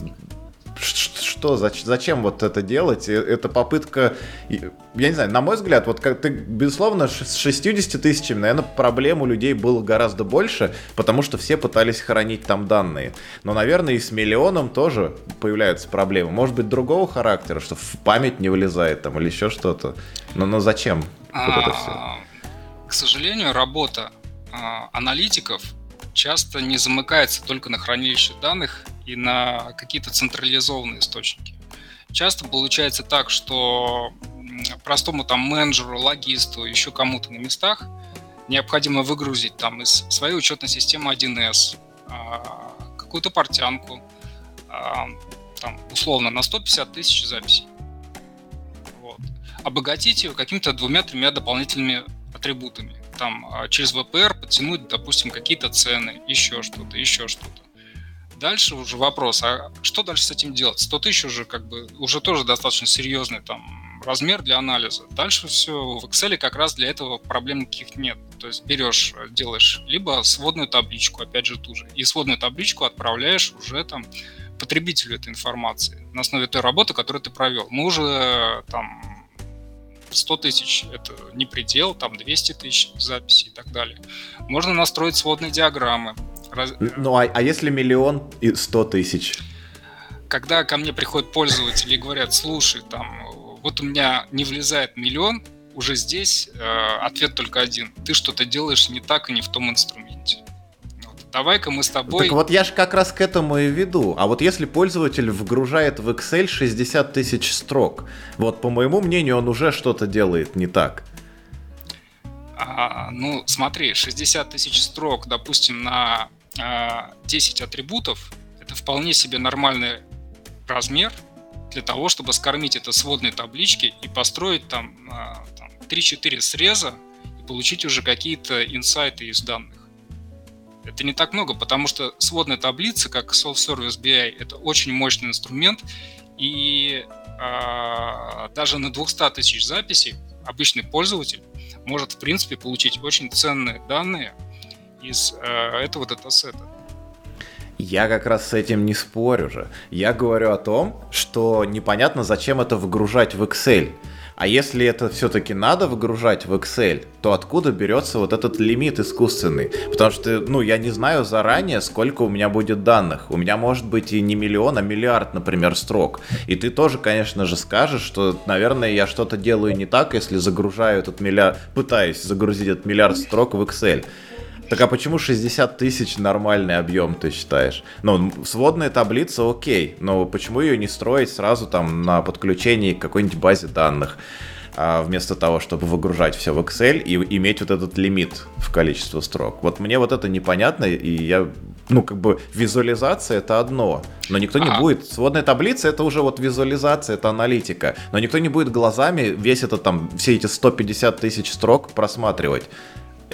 что, зачем вот это делать? Это попытка, я не знаю, на мой взгляд, вот как ты, безусловно, с 60 тысячами, наверное, проблем у людей было гораздо больше, потому что все пытались хранить там данные. Но, наверное, и с миллионом тоже появляются проблемы. Может быть, другого характера, что в память не вылезает там или еще что-то. Но, но зачем вот это все? А, к сожалению, работа а, аналитиков часто не замыкается только на хранилище данных и на какие-то централизованные источники. Часто получается так, что простому там менеджеру, логисту, еще кому-то на местах необходимо выгрузить там из своей учетной системы 1С а, какую-то портянку, а, там, условно, на 150 тысяч записей. Вот. Обогатить ее какими-то двумя-тремя дополнительными атрибутами. Там а, через VPR подтянуть, допустим, какие-то цены, еще что-то, еще что-то. Дальше уже вопрос, а что дальше с этим делать? 100 тысяч уже как бы, уже тоже достаточно серьезный там размер для анализа. Дальше все в Excel как раз для этого проблем никаких нет. То есть берешь, делаешь либо сводную табличку, опять же ту же, и сводную табличку отправляешь уже там потребителю этой информации на основе той работы, которую ты провел. Мы уже там 100 тысяч – это не предел, там 200 тысяч записей и так далее. Можно настроить сводные диаграммы, Раз... Ну, а, а если миллион и сто тысяч? Когда ко мне приходят пользователи и говорят, слушай, там, вот у меня не влезает миллион, уже здесь э, ответ только один. Ты что-то делаешь не так и не в том инструменте. Давай-ка мы с тобой... Так вот я же как раз к этому и веду. А вот если пользователь вгружает в Excel 60 тысяч строк, вот по моему мнению он уже что-то делает не так. А, ну, смотри, 60 тысяч строк, допустим, на 10 а, атрибутов – это вполне себе нормальный размер для того, чтобы скормить это сводной таблички и построить там, а, там 3-4 среза и получить уже какие-то инсайты из данных. Это не так много, потому что сводная таблица, как Self-Service BI, это очень мощный инструмент, и э, даже на 200 тысяч записей обычный пользователь может, в принципе, получить очень ценные данные из э, этого датасета. Я как раз с этим не спорю же. Я говорю о том, что непонятно, зачем это выгружать в Excel. А если это все-таки надо выгружать в Excel, то откуда берется вот этот лимит искусственный? Потому что, ну, я не знаю заранее, сколько у меня будет данных. У меня может быть и не миллион, а миллиард, например, строк. И ты тоже, конечно же, скажешь, что, наверное, я что-то делаю не так, если загружаю этот миллиард, пытаюсь загрузить этот миллиард строк в Excel. Так а почему 60 тысяч нормальный объем, ты считаешь? Ну, сводная таблица окей, но почему ее не строить сразу там на подключении к какой-нибудь базе данных? а вместо того, чтобы выгружать все в Excel и иметь вот этот лимит в количество строк. Вот мне вот это непонятно, и я, ну, как бы визуализация это одно, но никто не будет. Сводная таблица это уже вот визуализация, это аналитика, но никто не будет глазами весь этот там, все эти 150 тысяч строк просматривать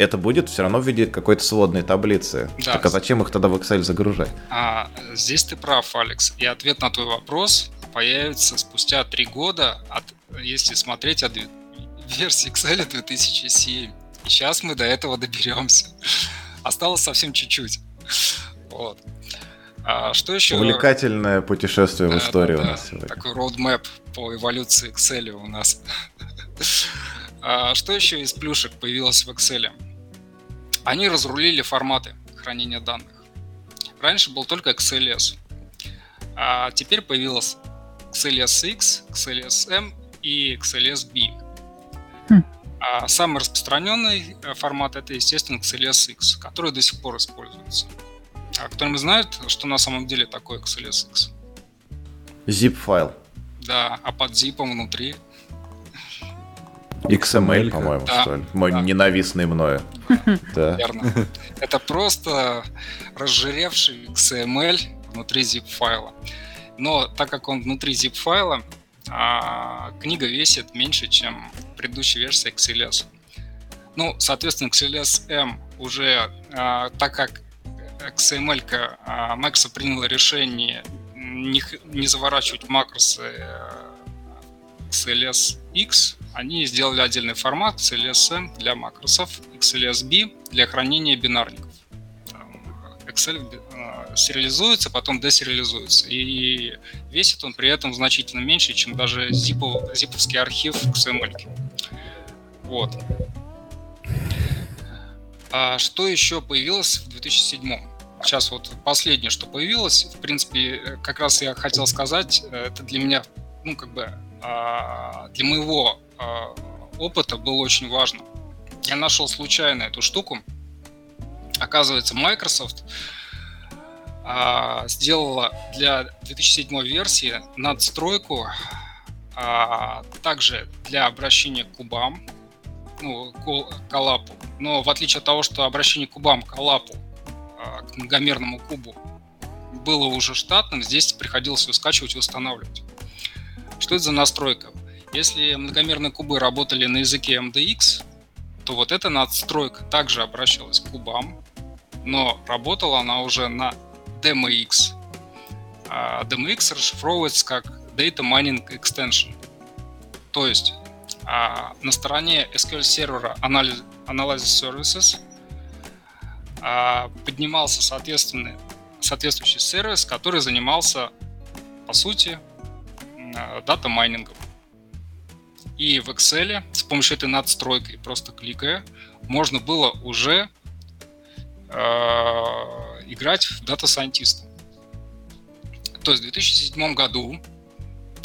это будет все равно в виде какой-то сводной таблицы. Да. Так а зачем их тогда в Excel загружать? А, здесь ты прав, Алекс. И ответ на твой вопрос появится спустя три года, от, если смотреть от версии Excel 2007. И сейчас мы до этого доберемся. Осталось совсем чуть-чуть. Вот. А что еще? Увлекательное путешествие в историю да, у нас сегодня. Такой roadmap по эволюции Excel у нас. А что еще из плюшек появилось в Excel? Они разрулили форматы хранения данных. Раньше был только XLS, а теперь появилось XLSX, XLSM и XLSB. Хм. А самый распространенный э, формат это, естественно, XLSX, который до сих пор используется. А кто-нибудь знает, что на самом деле такое XLSX? Zip-файл. Да, а под zip внутри XML, по-моему, да, что ли? Мой да. ненавистный мною. Да. Верно. Это просто разжиревший XML внутри zip-файла. Но так как он внутри zip-файла, а, книга весит меньше, чем предыдущая версия XLS. Ну, соответственно, XLS M уже, а, так как XML а, Max приняла решение не, не заворачивать макросы XLS X, они сделали отдельный формат XLSM для макросов, XLSB для хранения бинарников. Excel э, сериализуется, потом десериализуется. И весит он при этом значительно меньше, чем даже зипов, зиповский архив XML. Вот. А что еще появилось в 2007? Сейчас вот последнее, что появилось, в принципе, э, как раз я хотел сказать, э, это для меня, ну, как бы, для моего а, опыта было очень важно. Я нашел случайно эту штуку. Оказывается, Microsoft а, сделала для 2007 версии надстройку также для обращения к кубам, ну, к алапу. Но в отличие от того, что обращение к кубам, к алапу, к многомерному кубу было уже штатным, здесь приходилось его скачивать и устанавливать. Что это за настройка? Если многомерные кубы работали на языке MDX, то вот эта надстройка также обращалась к кубам, но работала она уже на DMX. А DMX расшифровывается как Data Mining Extension. То есть а, на стороне SQL сервера Analysis Services а, поднимался соответственный, соответствующий сервис, который занимался, по сути, дата майнингом. И в Excel с помощью этой надстройки, просто кликая, можно было уже э, играть в дата сайентиста. То есть в 2007 году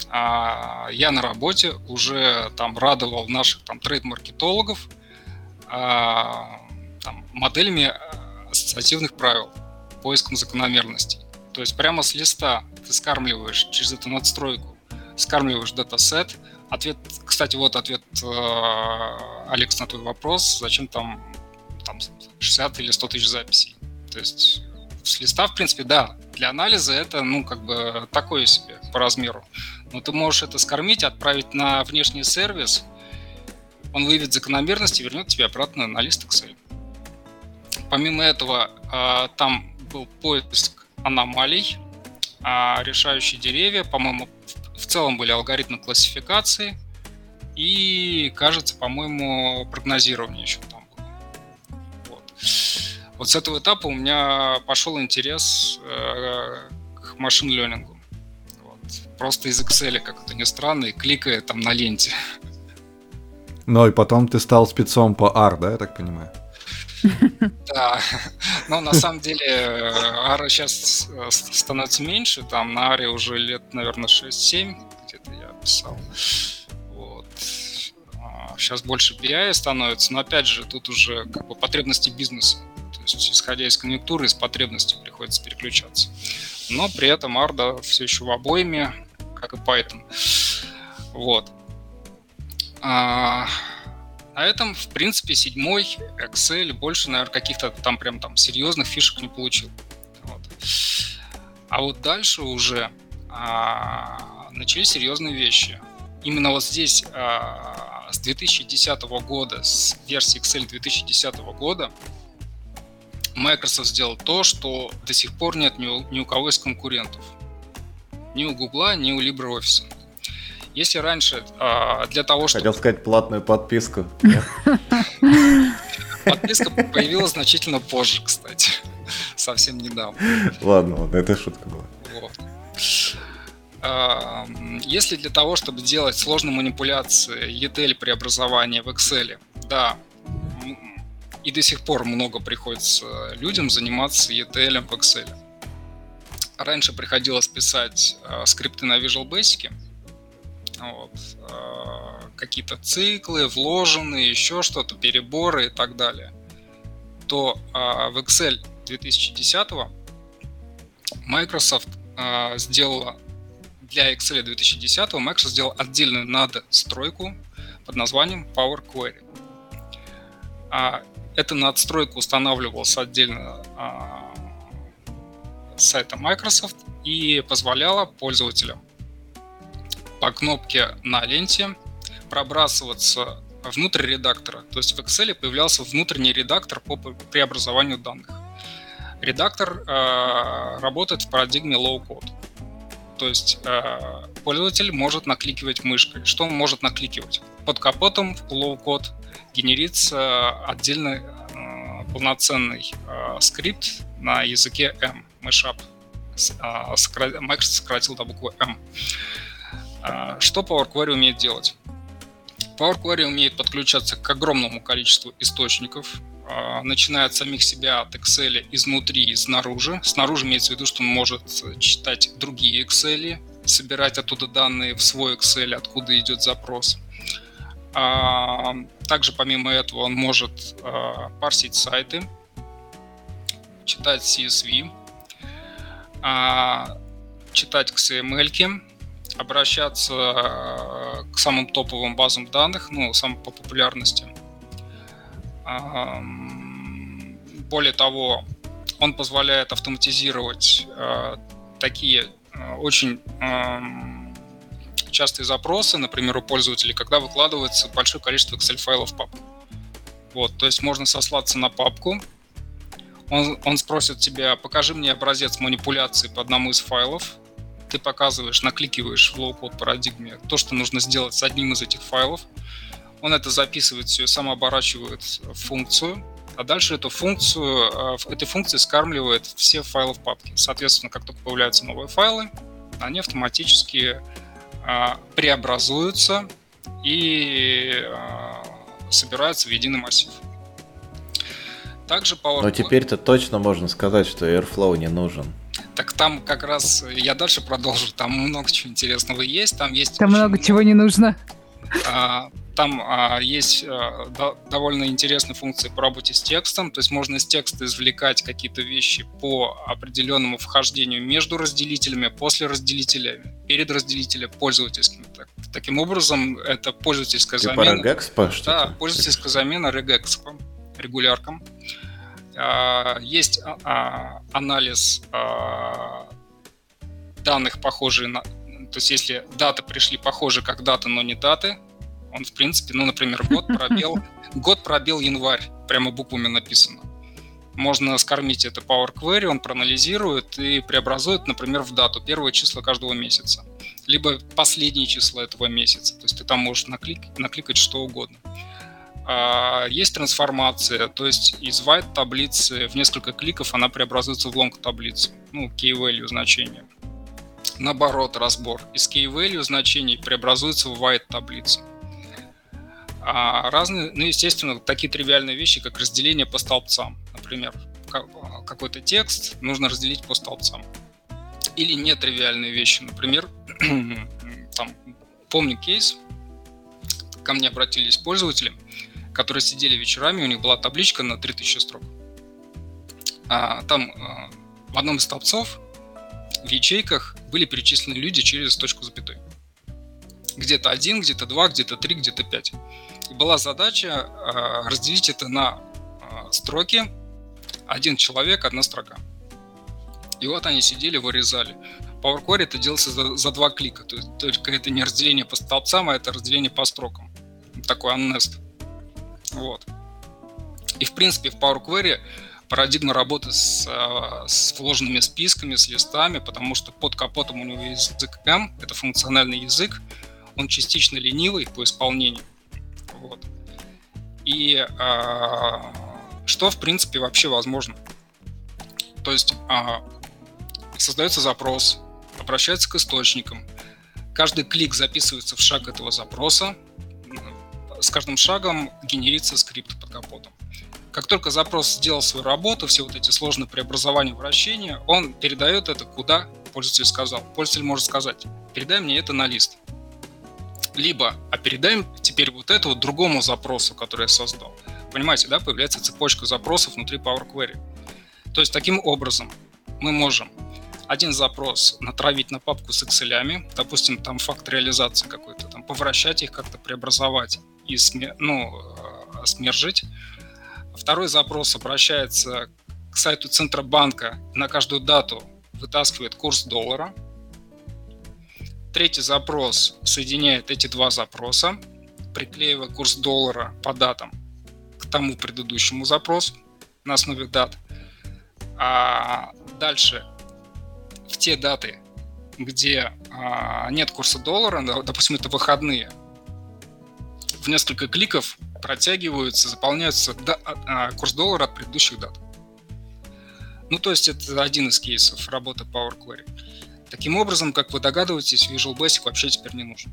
а, я на работе уже там радовал наших там трейд-маркетологов а, там, моделями ассоциативных правил, поиском закономерностей. То есть прямо с листа ты скармливаешь через эту надстройку, скармливаешь датасет. Ответ, кстати, вот ответ э, Алекс на твой вопрос, зачем там, там 60 или 100 тысяч записей. То есть с листа, в принципе, да, для анализа это, ну, как бы такое себе по размеру. Но ты можешь это скормить, отправить на внешний сервис, он выявит закономерность и вернет тебе обратно на лист Excel. Помимо этого, а, там был поиск аномалий, а, решающие деревья, по-моему, в целом были алгоритмы классификации и, кажется, по-моему, прогнозирование еще там было. Вот. вот с этого этапа у меня пошел интерес э, к машин-лернингу. Вот. Просто из Excel, как это ни странно, и кликая там на ленте. Ну и потом ты стал спецом по R, да, я так понимаю? Да, но на самом деле Ара сейчас э, становится меньше, там на Аре уже лет, наверное, 6-7 где-то я писал. Вот. Сейчас а, больше BI становится, но опять же, тут уже как бы потребности бизнеса. То есть, исходя из конъюнктуры, из потребностей приходится переключаться. Но при этом Арда все еще в обойме, как и Python. Вот. На этом, в принципе, седьмой Excel больше, наверное, каких-то там прям там серьезных фишек не получил. Вот. А вот дальше уже а, начались серьезные вещи. Именно вот здесь а, с 2010 года, с версии Excel 2010 года, Microsoft сделал то, что до сих пор нет ни у, ни у кого из конкурентов. Ни у Google, ни у LibreOffice. Если раньше э, для того, чтобы... Хотел сказать платную подписку. Подписка появилась значительно позже, кстати. Совсем недавно. Ладно, ладно, это шутка была. Вот. Если для того, чтобы делать сложные манипуляции, ETL преобразования в Excel, да, и до сих пор много приходится людям заниматься ETL в Excel. Раньше приходилось писать а, скрипты на Visual Basic, вот, э, какие-то циклы, вложенные, еще что-то, переборы и так далее, то э, в Excel 2010 Microsoft э, сделала для Excel 2010 Microsoft сделал отдельную надстройку под названием Power Query. А эта надстройка устанавливалась отдельно а, сайта Microsoft и позволяла пользователям по кнопке на ленте пробрасываться внутрь редактора. То есть в Excel появлялся внутренний редактор по преобразованию данных. Редактор э, работает в парадигме low-code. То есть э, пользователь может накликивать мышкой. Что он может накликивать? Под капотом в low-code генерится отдельный э, полноценный э, скрипт на языке M, Mashup. Э, Microsoft сократил до буквы M. А, что Power Query умеет делать? Power Query умеет подключаться к огромному количеству источников, а, начиная от самих себя, от Excel изнутри и снаружи. Снаружи имеется в виду, что он может читать другие Excel, собирать оттуда данные в свой Excel, откуда идет запрос. А, также помимо этого он может парсить сайты, читать CSV, читать XML, обращаться э, к самым топовым базам данных, ну, самым по популярности. Более того, он позволяет автоматизировать э, такие э, очень частые запросы, например, у пользователей, когда выкладывается большое количество Excel-файлов в папку. Вот, то есть можно сослаться на папку. Он, он спросит тебя, покажи мне образец манипуляции по одному из файлов. Ты показываешь, накликиваешь в low-code парадигме то, что нужно сделать с одним из этих файлов. Он это записывает все сам оборачивает в функцию. А дальше эту функцию, э, этой функции скармливает все файлы в папке. Соответственно, как только появляются новые файлы, они автоматически а, преобразуются и а, собираются в единый массив. Также Power Но теперь-то точно можно сказать, что Airflow не нужен. Так там как раз я дальше продолжу. Там много чего интересного есть. Там есть. Там много чего не нужно. А, там а, есть а, до, довольно интересные функции по работе с текстом, то есть можно из текста извлекать какие-то вещи по определенному вхождению между разделителями, после разделителя, перед разделителем пользовательским. Так, таким образом, это пользовательская типа замена. Regex, да, пользовательская замена regex, регуляркам. А, есть а, а, анализ а, данных, похожие на... То есть если даты пришли похожи как даты, но не даты, он, в принципе, ну, например, год пробел, год пробел январь, прямо буквами написано. Можно скормить это Power Query, он проанализирует и преобразует, например, в дату, первое число каждого месяца, либо последнее число этого месяца. То есть ты там можешь наклик, накликать что угодно. А, есть трансформация, то есть из white таблицы в несколько кликов она преобразуется в long таблицу, ну, key value значение. Наоборот, разбор из key value значений преобразуется в white таблицу. А разные, ну, естественно, такие тривиальные вещи, как разделение по столбцам. Например, какой-то текст нужно разделить по столбцам. Или нетривиальные вещи. Например, там, помню кейс, ко мне обратились пользователи, которые сидели вечерами, у них была табличка на 3000 строк. А, там а, в одном из столбцов в ячейках были перечислены люди через точку запятой. Где-то один, где-то два, где-то три, где-то пять. И была задача э, разделить это на э, строки. Один человек, одна строка. И вот они сидели, вырезали. Power Query это делался за, за два клика. То есть только это не разделение по столбцам, а это разделение по строкам. Такой unnest. Вот. И в принципе в Power Query парадигма работы с, с вложенными списками, с листами, потому что под капотом у него язык M, это функциональный язык, он частично ленивый по исполнению. Вот. И а, что, в принципе, вообще возможно? То есть а, создается запрос, обращается к источникам, каждый клик записывается в шаг этого запроса, с каждым шагом генерится скрипт под капотом. Как только запрос сделал свою работу, все вот эти сложные преобразования, вращения, он передает это куда пользователь сказал. Пользователь может сказать, передай мне это на лист либо а передаем теперь вот это вот другому запросу, который я создал. Понимаете, да, появляется цепочка запросов внутри Power Query. То есть таким образом мы можем один запрос натравить на папку с Excel, допустим, там факт реализации какой-то, там повращать их как-то, преобразовать и смер, ну, э, смержить. Второй запрос обращается к сайту Центробанка, на каждую дату вытаскивает курс доллара – Третий запрос соединяет эти два запроса, приклеивая курс доллара по датам к тому предыдущему запросу на основе дат. А дальше в те даты, где а, нет курса доллара, допустим, это выходные, в несколько кликов протягиваются, заполняются да, а, курс доллара от предыдущих дат. Ну, то есть это один из кейсов работы Power Query. Таким образом, как вы догадываетесь, Visual Basic вообще теперь не нужен.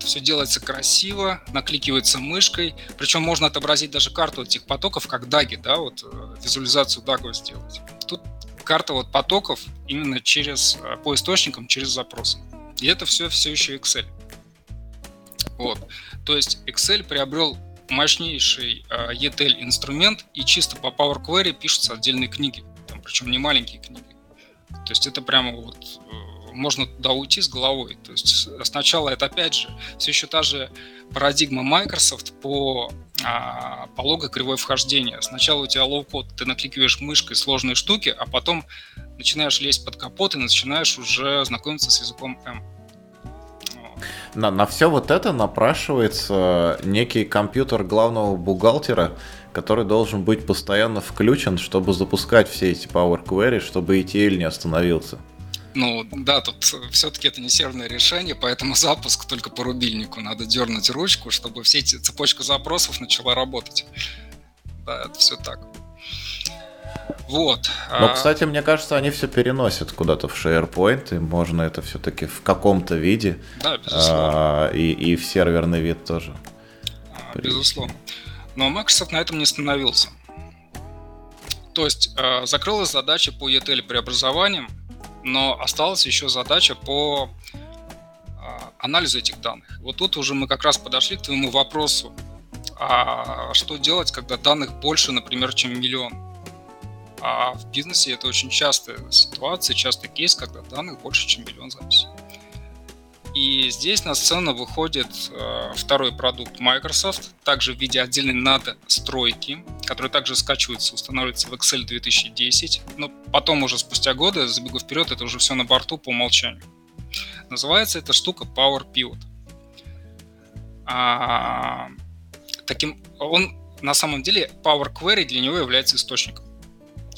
Все делается красиво, накликивается мышкой, причем можно отобразить даже карту этих потоков, как даги, да, вот э, визуализацию дагов сделать. Тут карта вот потоков именно через, э, по источникам, через запросы. И это все все еще Excel. Вот. То есть Excel приобрел мощнейший э, ETL инструмент, и чисто по Power Query пишутся отдельные книги, там, причем не маленькие книги. То есть это прямо вот э, можно туда уйти с головой. То есть сначала это опять же все еще та же парадигма Microsoft по, а, пологой кривой вхождения. Сначала у тебя low-code, ты накликиваешь мышкой сложные штуки, а потом начинаешь лезть под капот и начинаешь уже знакомиться с языком M. На, на все вот это напрашивается некий компьютер главного бухгалтера, который должен быть постоянно включен, чтобы запускать все эти Power Query, чтобы ETL не остановился. Ну да, тут все-таки это не серверное решение, поэтому запуск только по рубильнику. Надо дернуть ручку, чтобы все эти цепочка запросов начала работать. Да, это все так. Вот. Но, а кстати, мне кажется, они все переносят куда-то в SharePoint, и можно это все-таки в каком-то виде. Да, безусловно. А, и, и в серверный вид тоже. А, безусловно. Но Microsoft на этом не остановился. То есть э, закрылась задача по ETL преобразованиям, но осталась еще задача по э, анализу этих данных. Вот тут уже мы как раз подошли к твоему вопросу. А что делать, когда данных больше, например, чем миллион? А в бизнесе это очень частая ситуация, частый кейс, когда данных больше, чем миллион записей. И здесь на сцену выходит э, второй продукт Microsoft, также в виде отдельной надстройки, который также скачивается, устанавливается в Excel 2010. Но потом уже спустя годы, забегу вперед, это уже все на борту по умолчанию. Называется эта штука Power Pivot. А, таким, он на самом деле Power Query для него является источником.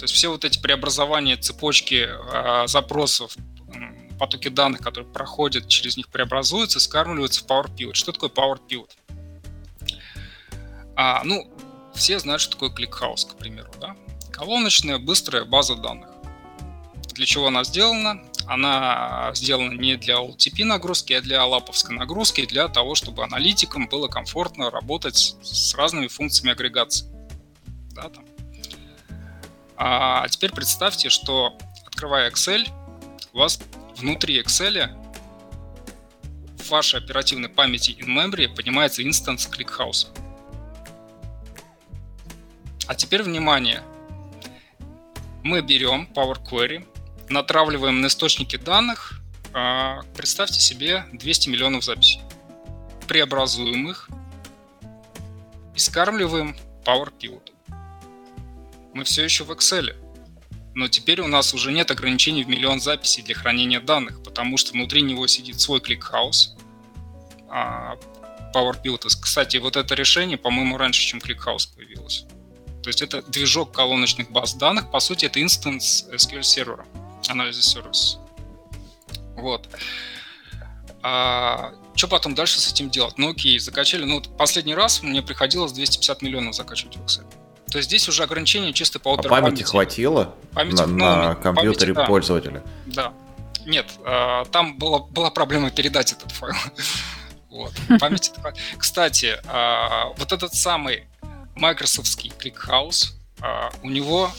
То есть все вот эти преобразования цепочки э, запросов, потоки данных, которые проходят через них, преобразуются, скармливаются в Power Pivot. Что такое Power Pivot? А, ну, все знают, что такое ClickHouse, к примеру. Да? Колоночная быстрая база данных. Для чего она сделана? Она сделана не для OLTP нагрузки, а для лаповской нагрузки, для того, чтобы аналитикам было комфортно работать с разными функциями агрегации. Да, там, а теперь представьте, что открывая Excel, у вас внутри Excel в вашей оперативной памяти in-memory поднимается инстанс ClickHouse. А теперь внимание. Мы берем Power Query, натравливаем на источники данных, а, представьте себе 200 миллионов записей. Преобразуем их и скармливаем Power Pivot мы все еще в Excel. Но теперь у нас уже нет ограничений в миллион записей для хранения данных, потому что внутри него сидит свой ClickHouse, а PowerPivot. Кстати, вот это решение, по-моему, раньше, чем ClickHouse появилось. То есть это движок колоночных баз данных, по сути, это инстанс SQL сервера, анализа сервис. Вот. А, что потом дальше с этим делать? Ну окей, закачали. Ну, последний раз мне приходилось 250 миллионов закачивать в Excel то здесь уже ограничение чисто по а памяти хватило памяти, на, ну, на компьютере памяти, пользователя? Да. Нет, э, там была, была проблема передать этот файл. вот. Памяти Кстати, э, вот этот самый майкрософтский ClickHouse, э, у него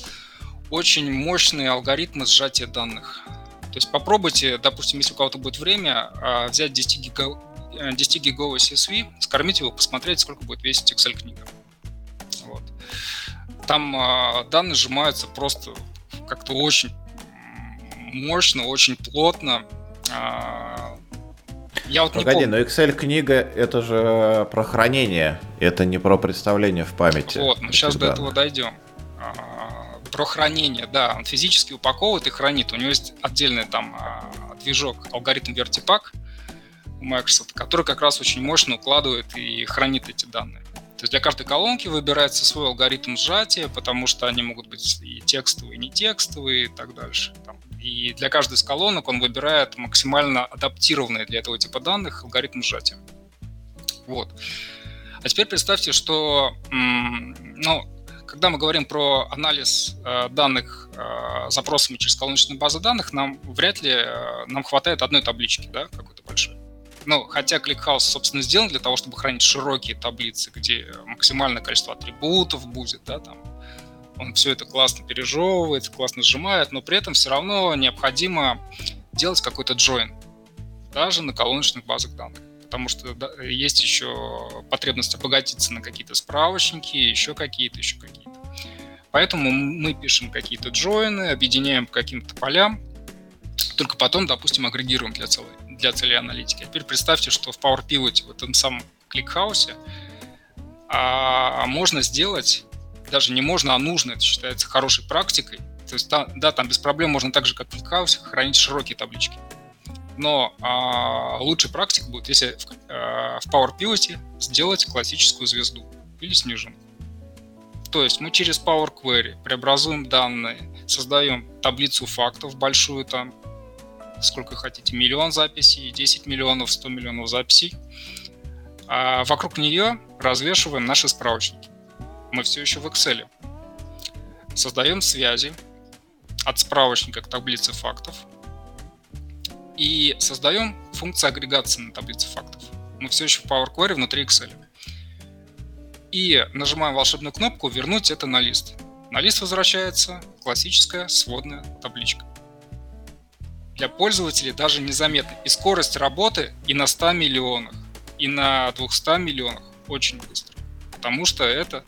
очень мощные алгоритмы сжатия данных. То есть попробуйте, допустим, если у кого-то будет время, взять 10 гига 10 гиговый CSV, скормить его, посмотреть, сколько будет весить Excel-книга. Там э, данные сжимаются просто как-то очень мощно, очень плотно. Э, я вот Погоди, не помню. но Excel книга это же про хранение, это не про представление в памяти. Вот, мы сейчас данных. до этого дойдем. А, про хранение, да, он физически упаковывает и хранит. У него есть отдельный там движок, алгоритм Vertipack у Microsoft, который как раз очень мощно укладывает и хранит эти данные. То есть для каждой колонки выбирается свой алгоритм сжатия, потому что они могут быть и текстовые, и не текстовые и так дальше. И для каждой из колонок он выбирает максимально адаптированные для этого типа данных алгоритм сжатия. Вот. А теперь представьте, что ну, когда мы говорим про анализ э, данных э, запросами через колоночные базы данных, нам вряд ли э, нам хватает одной таблички, да, какой-то большой. Ну, хотя ClickHouse, собственно, сделан для того, чтобы хранить широкие таблицы, где максимальное количество атрибутов будет, да, там. Он все это классно пережевывает, классно сжимает, но при этом все равно необходимо делать какой-то join, даже на колоночных базах данных. Потому что да, есть еще потребность обогатиться на какие-то справочники, еще какие-то, еще какие-то. Поэтому мы пишем какие-то join ы, объединяем по каким-то полям, только потом, допустим, агрегируем для целой для целей аналитики. А теперь представьте, что в Power Pivot, в этом самом ClickHouse е, а, можно сделать, даже не можно, а нужно, это считается хорошей практикой. То есть, да, да там без проблем можно так же, как в ClickHouse е, хранить широкие таблички. Но а, лучшей практик будет, если в, а, в Power Pivot сделать классическую звезду или снежинку. То есть мы через Power Query преобразуем данные, создаем таблицу фактов большую, там сколько хотите, миллион записей, 10 миллионов, 100 миллионов записей. А вокруг нее развешиваем наши справочники. Мы все еще в Excel. Создаем связи от справочника к таблице фактов и создаем функцию агрегации на таблице фактов. Мы все еще в Power Query внутри Excel. И нажимаем волшебную кнопку «Вернуть это на лист». На лист возвращается классическая сводная табличка. Для пользователей даже незаметно. И скорость работы и на 100 миллионах, и на 200 миллионах очень быстро. Потому что это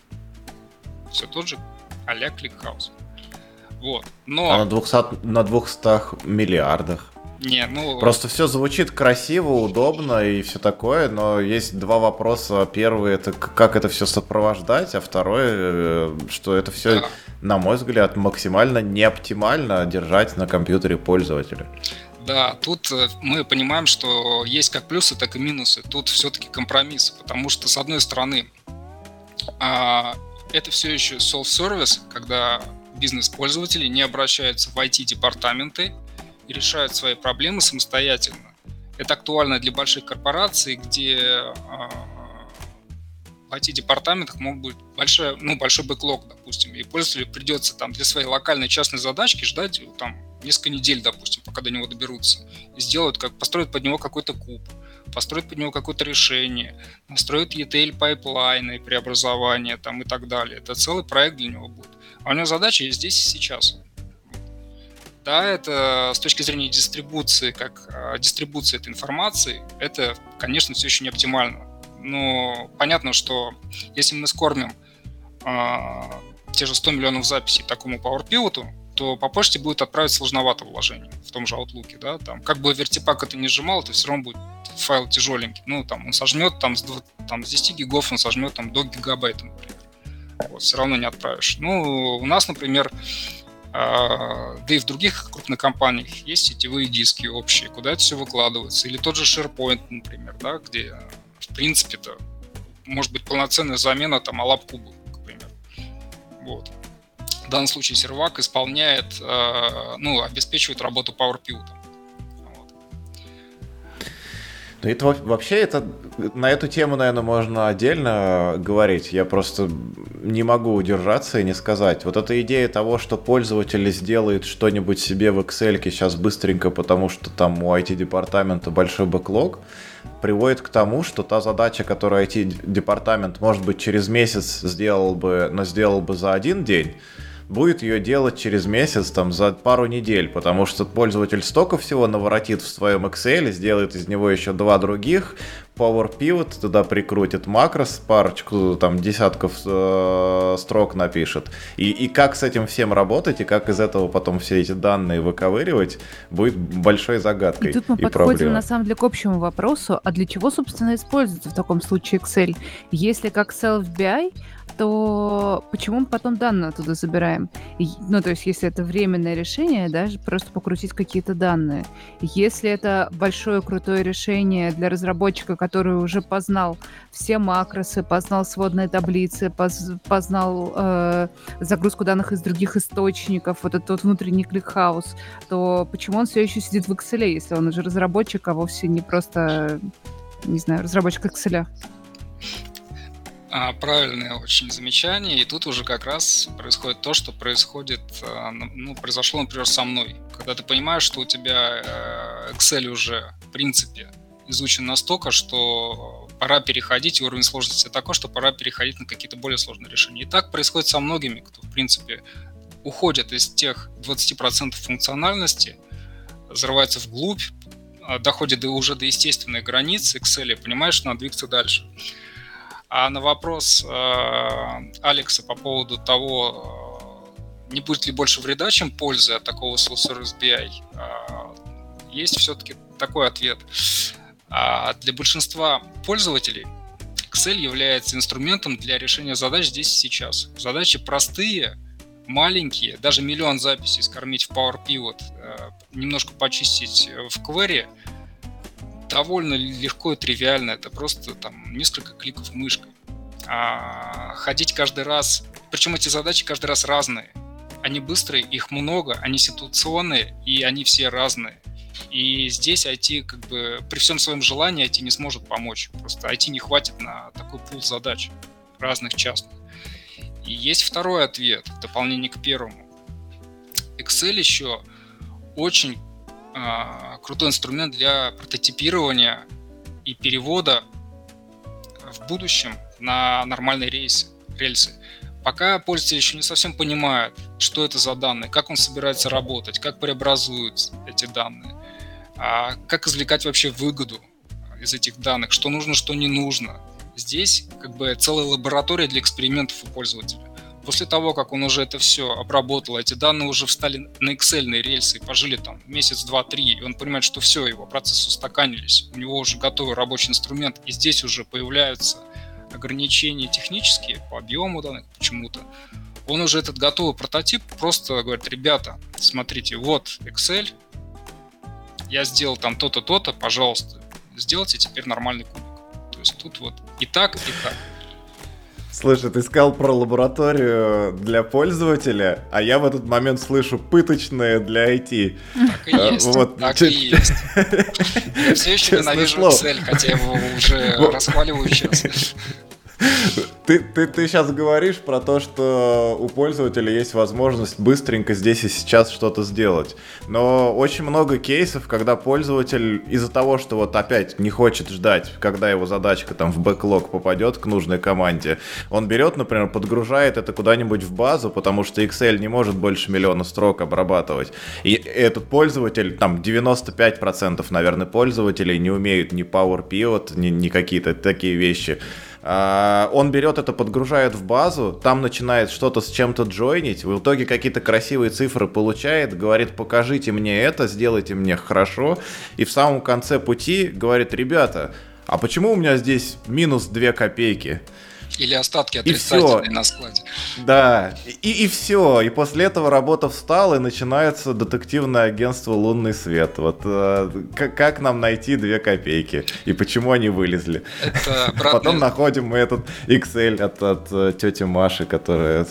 все тот же а-ля ClickHouse. Вот. Но... А на 200, на 200 миллиардах? Не, ну... Просто все звучит красиво, удобно и все такое, но есть два вопроса. Первый это как это все сопровождать, а второй, э, что это все, да. на мой взгляд, максимально неоптимально держать на компьютере пользователя. Да, тут э, мы понимаем, что есть как плюсы, так и минусы. Тут все-таки компромисс, потому что, с одной стороны, а, это все еще self-service, когда бизнес-пользователи не обращаются в IT-департаменты решают свои проблемы самостоятельно. Это актуально для больших корпораций, где а, в IT-департаментах могут быть большой, ну, большой бэклог, допустим, и пользователю придется там для своей локальной частной задачки ждать там несколько недель, допустим, пока до него доберутся. И сделают, как построят под него какой-то куб, построят под него какое-то решение, настроят ETL пайплайны, преобразования там и так далее. Это целый проект для него будет. А у него задача здесь и сейчас. Да, это с точки зрения дистрибуции, как э, дистрибуции этой информации, это, конечно, все еще не оптимально. Но понятно, что если мы скормим э, те же 100 миллионов записей такому Power Pivot, то по почте будет отправить сложновато вложение в том же Outlook, да, там, как бы VertiPaq это не сжимал, это все равно будет файл тяжеленький, ну, там, он сожмет, там, с, там, с 10 гигов он сожмет, там, до гигабайта, например, вот, все равно не отправишь. Ну, у нас, например, да и в других крупных компаниях есть сетевые диски общие, куда это все выкладывается. Или тот же SharePoint, например, да, где, в принципе-то, может быть полноценная замена там Алабкуба, к примеру. Вот. В данном случае сервак исполняет, а, ну, обеспечивает работу PowerPivot. Ну, это вообще это на эту тему, наверное, можно отдельно говорить. Я просто не могу удержаться и не сказать. Вот эта идея того, что пользователь сделает что-нибудь себе в Excel сейчас быстренько, потому что там у IT-департамента большой бэклог, приводит к тому, что та задача, которую IT-департамент, может быть, через месяц сделал бы, но сделал бы за один день, будет ее делать через месяц, там, за пару недель, потому что пользователь столько всего наворотит в своем Excel, сделает из него еще два других, Power Pivot туда прикрутит макрос, парочку, там, десятков э, строк напишет. И, и как с этим всем работать, и как из этого потом все эти данные выковыривать, будет большой загадкой. И тут мы и подходим, проблемой. на самом деле, к общему вопросу, а для чего, собственно, используется в таком случае Excel? Если как self-BI, то почему мы потом данные оттуда забираем? ну, то есть, если это временное решение, да, просто покрутить какие-то данные. Если это большое крутое решение для разработчика, который уже познал все макросы, познал сводные таблицы, поз, познал э, загрузку данных из других источников, вот этот вот внутренний ClickHouse, то почему он все еще сидит в Excel, если он уже разработчик, а вовсе не просто, не знаю, разработчик Excel? А, правильное очень замечание, и тут уже как раз происходит то, что происходит, а, ну, произошло, например, со мной. Когда ты понимаешь, что у тебя э, Excel уже, в принципе, изучен настолько, что пора переходить, и уровень сложности такой, что пора переходить на какие-то более сложные решения. И так происходит со многими, кто, в принципе, уходят из тех 20% функциональности, взрывается вглубь, а, доходит до, уже до естественной границы Excel, и понимаешь, что надо двигаться дальше. А на вопрос э, Алекса по поводу того, э, не будет ли больше вреда, чем пользы от такого self-service BI, э, есть все-таки такой ответ. А для большинства пользователей Excel является инструментом для решения задач здесь и сейчас. Задачи простые, маленькие, даже миллион записей скормить в Power Pivot, немножко почистить в query – довольно легко и тривиально. Это просто там несколько кликов мышкой. А ходить каждый раз... Причем эти задачи каждый раз разные. Они быстрые, их много, они ситуационные, и они все разные. И здесь IT, как бы, при всем своем желании, IT не сможет помочь. Просто IT не хватит на такой пул задач разных частных. И есть второй ответ, в дополнение к первому. Excel еще очень крутой инструмент для прототипирования и перевода в будущем на нормальные рейсы, рельсы. Пока пользователь еще не совсем понимает, что это за данные, как он собирается работать, как преобразуют эти данные, а как извлекать вообще выгоду из этих данных, что нужно, что не нужно. Здесь как бы целая лаборатория для экспериментов у пользователя. После того, как он уже это все обработал, эти данные уже встали на Excel рельсы и пожили там месяц, два, три, и он понимает, что все, его процессы устаканились, у него уже готовый рабочий инструмент, и здесь уже появляются ограничения технические по объему данных почему-то. Он уже этот готовый прототип просто говорит, ребята, смотрите, вот Excel, я сделал там то-то, то-то, пожалуйста, сделайте теперь нормальный кубик. То есть тут вот и так, и так. Слушай, ты сказал про лабораторию для пользователя, а я в этот момент слышу пыточные для IT. Так и а, есть. Вот. Так и есть. Я все еще ненавижу Excel, хотя его уже расхваливаю сейчас. Ты, ты, ты сейчас говоришь про то, что у пользователя есть возможность быстренько здесь и сейчас что-то сделать. Но очень много кейсов, когда пользователь из-за того, что вот опять не хочет ждать, когда его задачка там в бэклог попадет к нужной команде, он берет, например, подгружает это куда-нибудь в базу, потому что Excel не может больше миллиона строк обрабатывать. И этот пользователь, там 95% наверное пользователей не умеют ни Power Pivot, ни, ни какие-то такие вещи. А, он берет это, подгружает в базу, там начинает что-то с чем-то джойнить, в итоге какие-то красивые цифры получает, говорит, покажите мне это, сделайте мне хорошо, и в самом конце пути говорит, ребята, а почему у меня здесь минус 2 копейки? Или остатки отрицательные на складе. Да, и, и все. И после этого работа встала, и начинается детективное агентство «Лунный свет». Вот э, как, как нам найти две копейки, и почему они вылезли. Это обратная... Потом находим мы этот Excel от, от э, тети Маши, которая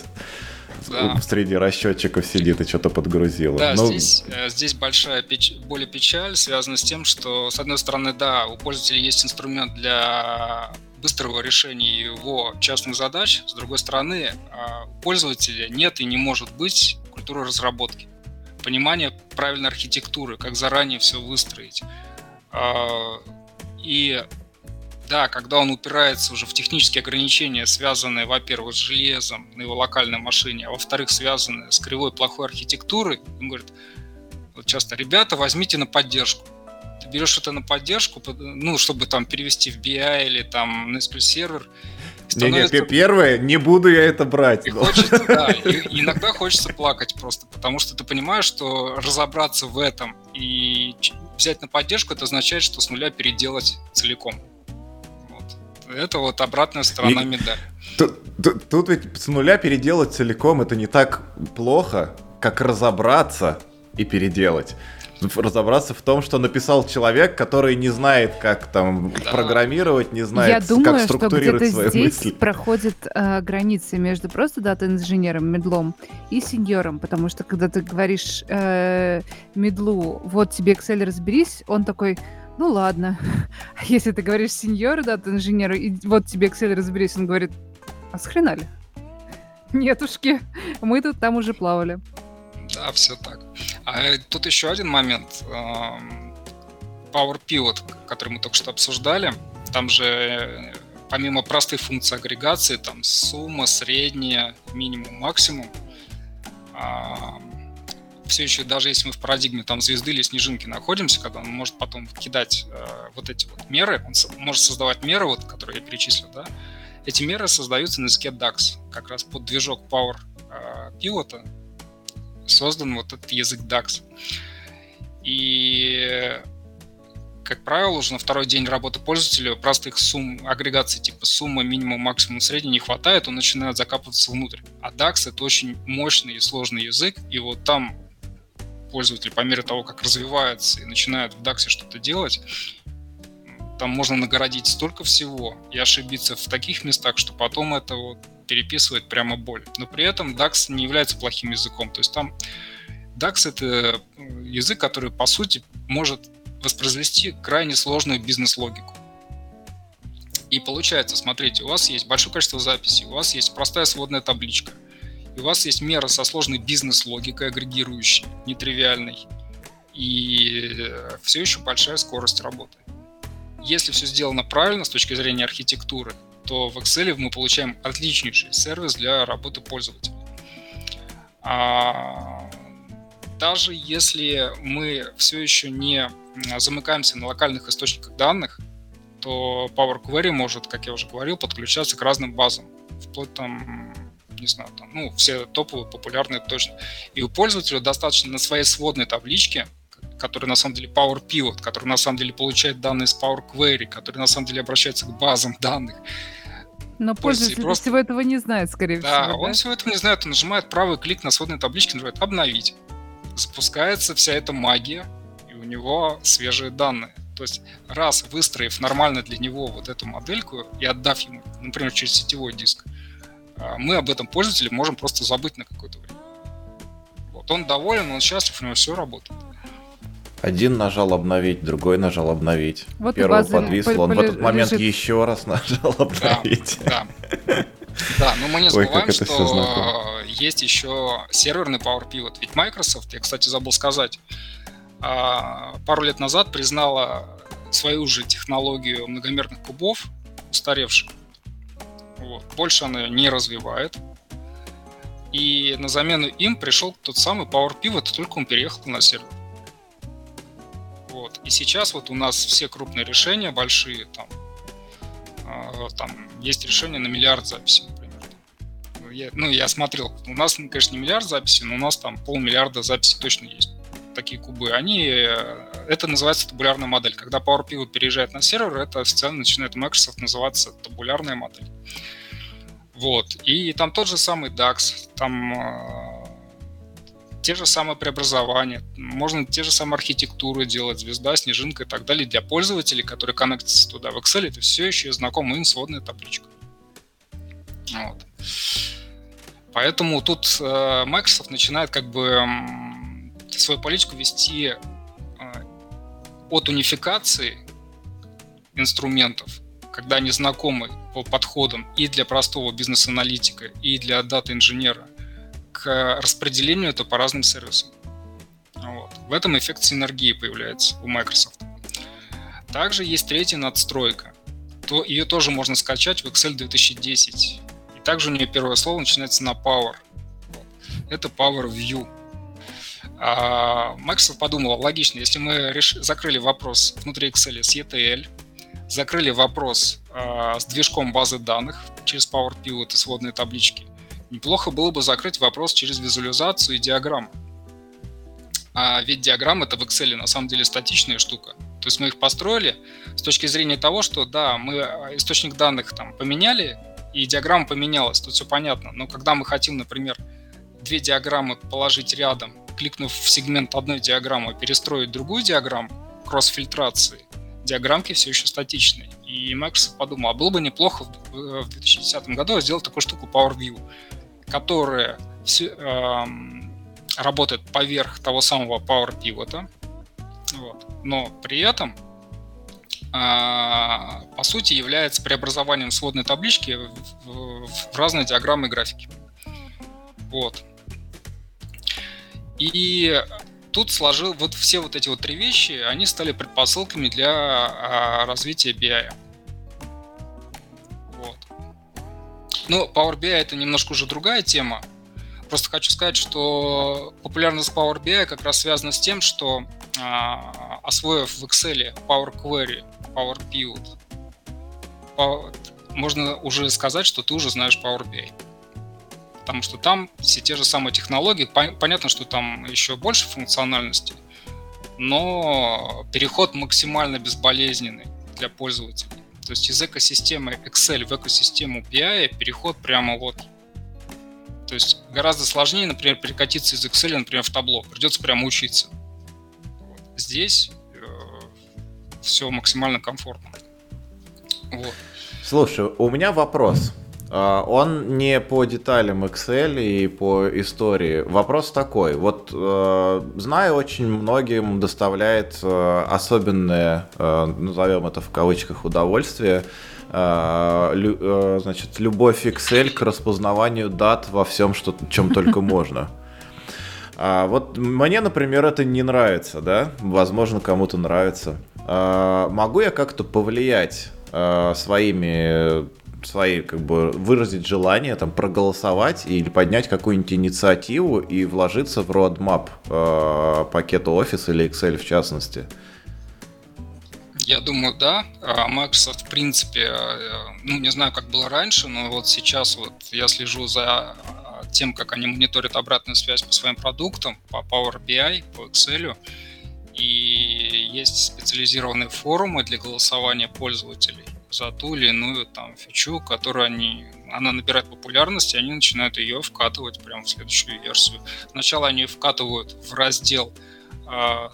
да. среди расчетчиков сидит и что-то подгрузила. Да, Но... здесь, э, здесь большая печ... более печаль связана с тем, что, с одной стороны, да, у пользователя есть инструмент для быстрого решения его частных задач. С другой стороны, а, у пользователя нет и не может быть культуры разработки, понимания правильной архитектуры, как заранее все выстроить. А, и да, когда он упирается уже в технические ограничения, связанные, во-первых, с железом на его локальной машине, а во-вторых, связанные с кривой плохой архитектурой, он говорит, вот часто, ребята, возьмите на поддержку берешь это на поддержку, ну, чтобы там перевести в BI или там на SQL сервер. Становится... Не, не, первое, не буду я это брать. И хочется, да, и, иногда хочется плакать просто, потому что ты понимаешь, что разобраться в этом и взять на поддержку, это означает, что с нуля переделать целиком. Вот. Это вот обратная сторона и... медали. Тут, тут, тут ведь с нуля переделать целиком это не так плохо, как разобраться и переделать разобраться в том, что написал человек, который не знает, как там да. программировать, не знает, Я думаю, как структурировать что свои здесь мысли. проходит э, границы между просто дата-инженером, медлом и сеньором, потому что когда ты говоришь э, медлу, вот тебе Excel разберись, он такой, ну ладно. А если ты говоришь сеньору, дата-инженеру, и вот тебе Excel разберись, он говорит, а с хрена ли? Нетушки, мы тут там уже плавали. Да, все так. А тут еще один момент. Power Pivot, который мы только что обсуждали, там же э, помимо простых функций агрегации, там сумма, средняя, минимум, максимум, все еще, даже если мы в парадигме там звезды или снежинки находимся, когда он может потом кидать э, вот эти вот меры, он может создавать меры, вот, которые я перечислил, да, эти меры создаются на языке DAX, как раз под движок Power э, Pivot, создан вот этот язык DAX. И, как правило, уже на второй день работы пользователя простых сумм агрегации типа сумма, минимум, максимум, средний не хватает, он начинает закапываться внутрь. А DAX — это очень мощный и сложный язык, и вот там пользователь по мере того, как развивается и начинает в DAX что-то делать, там можно нагородить столько всего и ошибиться в таких местах, что потом это вот переписывает прямо боль. Но при этом DAX не является плохим языком. То есть там DAX — это э, язык, который, по сути, может воспроизвести крайне сложную бизнес-логику. И получается, смотрите, у вас есть большое количество записей, у вас есть простая сводная табличка, и у вас есть мера со сложной бизнес-логикой, агрегирующей, нетривиальной, и э, все еще большая скорость работы. Если все сделано правильно с точки зрения архитектуры, то в Excel мы получаем отличнейший сервис для работы пользователя. А даже если мы все еще не замыкаемся на локальных источниках данных, то Power Query может, как я уже говорил, подключаться к разным базам, вплоть там, не знаю, там, ну, все топовые, популярные точно. И у пользователя достаточно на своей сводной табличке, который на самом деле Power Pivot, который на самом деле получает данные с Power Query, который на самом деле обращается к базам данных. Но пользователь просто... всего этого не знает, скорее да, всего. Да, он всего этого не знает, он нажимает правый клик на сводной табличке, нажимает «Обновить». Запускается вся эта магия, и у него свежие данные. То есть раз выстроив нормально для него вот эту модельку и отдав ему, например, через сетевой диск, а, мы об этом пользователе можем просто забыть на какое-то время. Вот он доволен, он счастлив, у него все работает. Один нажал обновить, другой нажал обновить. Вот Первого подвисло, он в этот момент лежит. еще раз нажал обновить. Да, да. Да, но мы не забываем, Ой, что есть еще серверный Power Pivot. Ведь Microsoft, я, кстати, забыл сказать, а, пару лет назад признала свою же технологию многомерных кубов устаревших. Вот. Больше она не развивает. И на замену им пришел тот самый Power Pivot, только он переехал на сервер. Вот. И сейчас вот у нас все крупные решения большие, там, э, там есть решение на миллиард записей, например. Ну я, ну, я смотрел, у нас, конечно, не миллиард записей, но у нас там полмиллиарда записей точно есть такие кубы, они, э, это называется табулярная модель. Когда Power Pivot переезжает на сервер, это официально начинает Microsoft называться табулярная модель. Вот. И там тот же самый DAX, там э, те же самые преобразования, можно те же самые архитектуры делать, звезда, снежинка и так далее для пользователей, которые коннектятся туда. В Excel это все еще знакомая им сводная табличка. Вот. Поэтому тут э, Microsoft начинает как бы свою политику вести а, от унификации инструментов, когда они знакомы по подходам и для простого бизнес-аналитика, и для дата-инженера, распределению это по разным сервисам. Вот. В этом эффект синергии появляется у Microsoft. Также есть третья надстройка. То, ее тоже можно скачать в Excel 2010. И также у нее первое слово начинается на Power. Это Power View. А, Microsoft подумала, логично, если мы реш... закрыли вопрос внутри Excel с ETL, закрыли вопрос э, с движком базы данных через Power Pivot и сводные таблички, неплохо было бы закрыть вопрос через визуализацию и диаграмму. А ведь диаграмма это в Excel на самом деле статичная штука. То есть мы их построили с точки зрения того, что да, мы источник данных там поменяли, и диаграмма поменялась, тут все понятно. Но когда мы хотим, например, две диаграммы положить рядом кликнув в сегмент одной диаграммы, перестроить другую диаграмму кросс-фильтрации, диаграммки все еще статичные. И Microsoft подумал, а было бы неплохо в 2010 году сделать такую штуку Power View, которая все, эм, работает поверх того самого Power Pivot, вот. но при этом э, по сути является преобразованием сводной таблички в, в, в разные диаграммы и графики. Вот. И тут сложил вот все вот эти вот три вещи, они стали предпосылками для а, развития BI. Ну, Power BI это немножко уже другая тема. Просто хочу сказать, что популярность Power BI как раз связана с тем, что а, освоив в Excel Power Query, Power Pivot, Power, можно уже сказать, что ты уже знаешь Power BI потому что там все те же самые технологии. Понятно, что там еще больше функциональности, но переход максимально безболезненный для пользователей. То есть из экосистемы Excel в экосистему BI переход прямо вот. То есть гораздо сложнее, например, перекатиться из Excel, например, в табло. Придется прямо учиться. Вот. Здесь э, все максимально комфортно. Вот. Слушай, у меня вопрос. А, он не по деталям Excel и по истории. Вопрос такой. Вот э, знаю, очень многим доставляет э, особенное, э, назовем это в кавычках, удовольствие, значит, любовь Excel к распознаванию дат во всем, что, чем только можно. А вот мне, например, это не нравится, да? Возможно, кому-то нравится. А, могу я как-то повлиять своими свои, как бы, выразить желание, там, проголосовать или поднять какую-нибудь инициативу и вложиться в roadmap э, пакета Office или Excel в частности? Я думаю, да. А Microsoft, в принципе, э, ну, не знаю, как было раньше, но вот сейчас вот я слежу за тем, как они мониторят обратную связь по своим продуктам, по Power BI, по Excel, и есть специализированные форумы для голосования пользователей за ту или иную там фичу, которую они, она набирает популярность, и они начинают ее вкатывать прямо в следующую версию. Сначала они вкатывают в раздел э,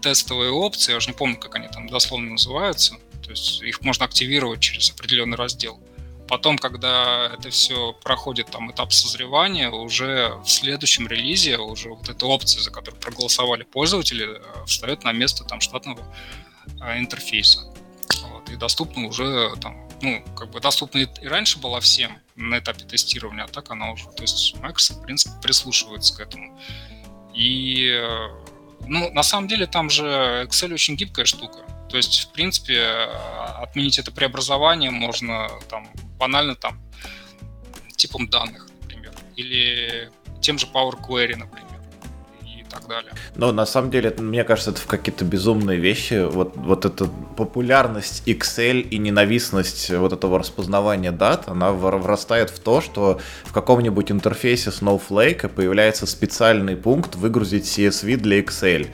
тестовые опции, я уже не помню, как они там дословно называются, то есть их можно активировать через определенный раздел. Потом, когда это все проходит там этап созревания, уже в следующем релизе уже вот эта опция, за которую проголосовали пользователи, э, встает на место там штатного э, интерфейса и доступна уже там, ну, как бы доступна и раньше была всем на этапе тестирования, а так она уже, то есть Microsoft, в принципе, прислушивается к этому. И, э, ну, на самом деле там же Excel очень гибкая штука. То есть, в принципе, отменить это преобразование можно там банально там типом данных, например, или тем же Power Query, например так далее. Но на самом деле, мне кажется, это в какие-то безумные вещи. Вот, вот эта популярность Excel и ненавистность вот этого распознавания дат, она вырастает в то, что в каком-нибудь интерфейсе Snowflake появляется специальный пункт выгрузить CSV для Excel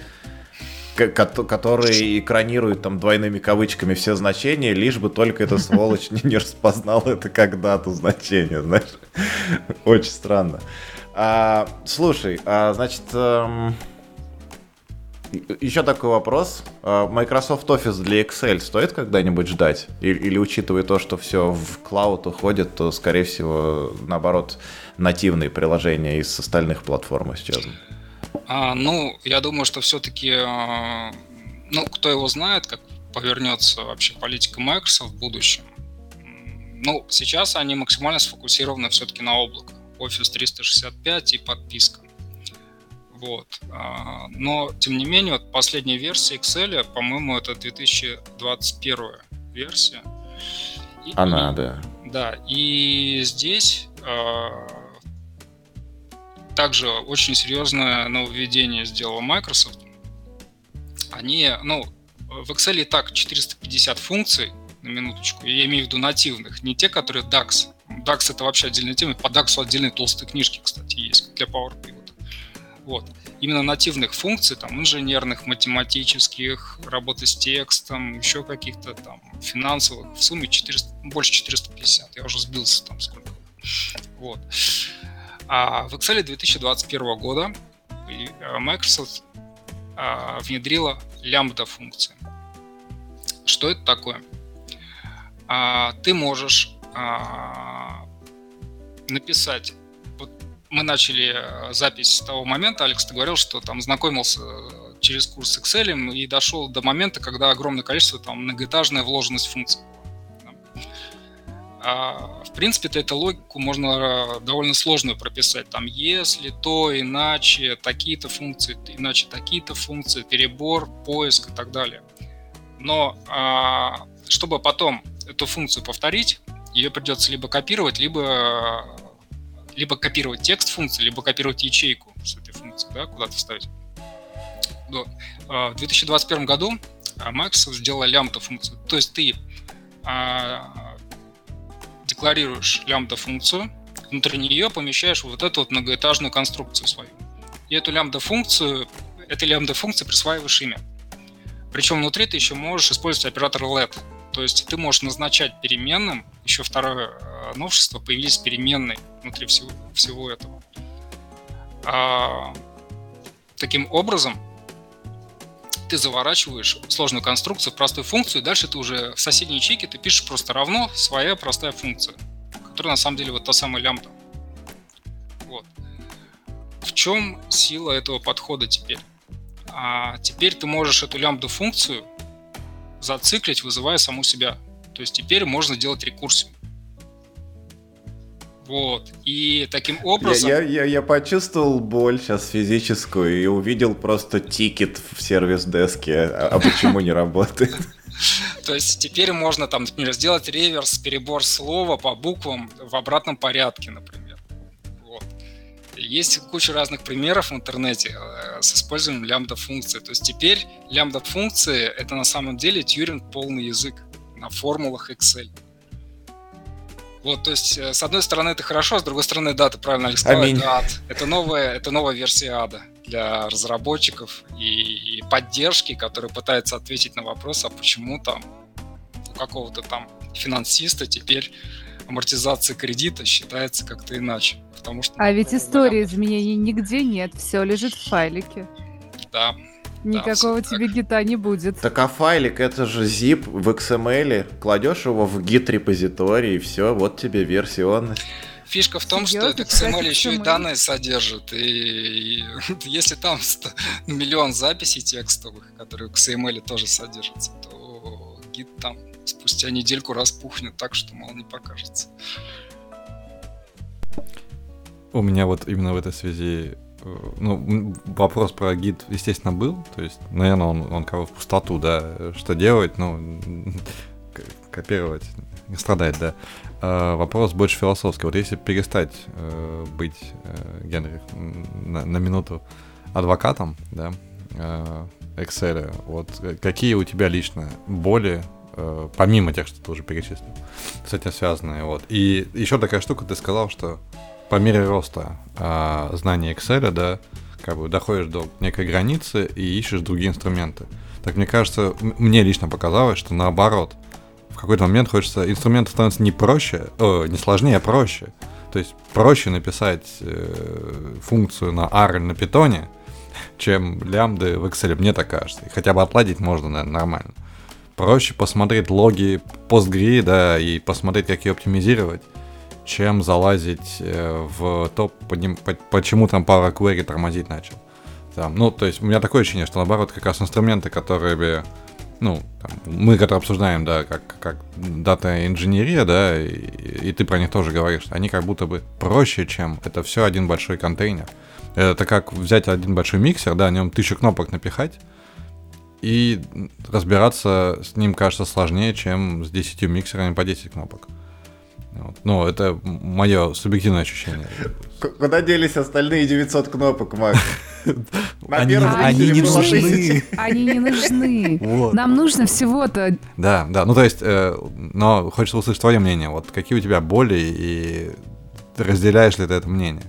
который экранирует там двойными кавычками все значения, лишь бы только эта сволочь не, не распознала это как дату значения, знаешь. Очень странно. А, слушай, а, значит, эм, еще такой вопрос. А, Microsoft Office для Excel стоит когда-нибудь ждать? Или, или учитывая то, что все в клауд уходит, то, скорее всего, наоборот, нативные приложения из остальных платформ исчезнут? А, ну, я думаю, что все-таки, а, ну, кто его знает, как повернется вообще политика Microsoft в будущем. Ну, сейчас они максимально сфокусированы все-таки на облако. Office 365 и подписка. Вот. А, но, тем не менее, вот последняя версия Excel, по-моему, это 2021 версия. И, Она, да. Да, и здесь э, также очень серьезное нововведение сделала Microsoft. Они, ну, в Excel и так 450 функций, на минуточку, я имею в виду нативных, не те, которые DAX, DAX это вообще отдельная тема. По DAX отдельные толстые книжки, кстати, есть для Power Pivot. Вот. Именно нативных функций, там, инженерных, математических, работы с текстом, еще каких-то там финансовых, в сумме 400, больше 450. Я уже сбился там сколько. Вот. А в Excel 2021 года э, Microsoft а, внедрила лямбда функции. Что это такое? А, ты можешь написать. Вот мы начали э, запись с того момента, Алекс, ты говорил, что там знакомился э, через курс с Excel и дошел до момента, когда огромное количество там многоэтажная вложенность функций. А, в принципе, -то эту логику можно э, довольно сложную прописать. Там если, то, иначе, такие-то функции, иначе такие-то функции, перебор, поиск и так далее. Но а, чтобы потом эту функцию повторить, ее придется либо копировать, либо, либо копировать текст функции, либо копировать ячейку с этой функции, да, куда-то вставить. А, в 2021 году Microsoft сделала лямбда функцию. То есть ты а, декларируешь лямбда функцию, внутри нее помещаешь вот эту вот многоэтажную конструкцию свою. И эту лямбда функцию, этой лямбда функции присваиваешь имя. Причем внутри ты еще можешь использовать оператор let. То есть ты можешь назначать переменным, еще второе э, новшество, появились переменные внутри всего, всего этого. А, таким образом, ты заворачиваешь сложную конструкцию в простую функцию, и дальше ты уже в соседней ячейке ты пишешь просто равно своя простая функция, которая на самом деле вот та самая лямбда. Вот. В чем сила этого подхода теперь? А теперь ты можешь эту лямбду функцию зациклить, вызывая саму себя. То есть теперь можно делать рекурсию. Вот. И таким образом... Я, я, я почувствовал боль сейчас физическую и увидел просто тикет в сервис-деске, а, а почему не работает. То есть теперь можно там, например, сделать реверс, перебор слова по буквам в обратном порядке, например. Есть куча разных примеров в интернете э, с использованием лямбда-функции. То есть теперь лямбда-функции — это на самом деле Тьюринг полный язык на формулах Excel. Вот, то есть, э, с одной стороны, это хорошо, с другой стороны, да, ты правильно, Алекс сказал, это ад. Это новая, это новая версия ада для разработчиков и, и поддержки, которые пытаются ответить на вопрос, а почему там у какого-то там финансиста теперь амортизация кредита считается как-то иначе. Потому что, а ведь истории изменений нигде нет, все лежит в файлике. Да, Никакого да, тебе так. гита не будет. Так а файлик это же zip в XML. Кладешь его в git репозиторий и все, вот тебе версионность. Фишка в том, Серьезно? что этот XML еще и данные содержит. И, и если там 100, миллион записей текстовых, которые в XML тоже содержатся, то гид там спустя недельку распухнет так, что мало не покажется. У меня вот именно в этой связи Э, ну, вопрос про гид, естественно, был. То есть, наверное, он, он кого в пустоту, да, что делать, ну, копировать, страдать, да. А вопрос больше философский. Вот если перестать э, быть, э, Генри, на, на минуту адвокатом, да, э, Excel, вот какие у тебя лично боли, э, помимо тех, что ты уже перечислил, с этим связанные, вот. И еще такая штука, ты сказал, что по мере роста э, знания Excel, да, как бы доходишь до некой границы и ищешь другие инструменты. Так мне кажется, мне лично показалось, что наоборот, в какой-то момент хочется, инструменты становятся не проще, о, не сложнее, а проще. То есть проще написать э, функцию на R или на питоне, чем лямбды в Excel, мне так кажется. И хотя бы отладить можно, наверное, нормально. Проще посмотреть логи Postgre, да, и посмотреть, как ее оптимизировать, чем залазить э, в топ, почему там Power Query тормозить начал. Там, ну, то есть у меня такое ощущение, что наоборот, как раз инструменты, которые ну, там, мы, которые обсуждаем, да, как, как дата-инженерия, да, и, и ты про них тоже говоришь, они как будто бы проще, чем это все один большой контейнер. Это как взять один большой миксер, да, на нем тысячу кнопок напихать, и разбираться с ним кажется сложнее, чем с 10 миксерами по 10 кнопок. Вот. Ну, это мое субъективное ощущение. Куда делись остальные 900 кнопок, Макс? Они, они не нужны. Они не нужны. Вот. Нам нужно всего-то. Да, да. Ну, то есть, э, но хочется услышать твое мнение. Вот какие у тебя боли и разделяешь ли ты это мнение?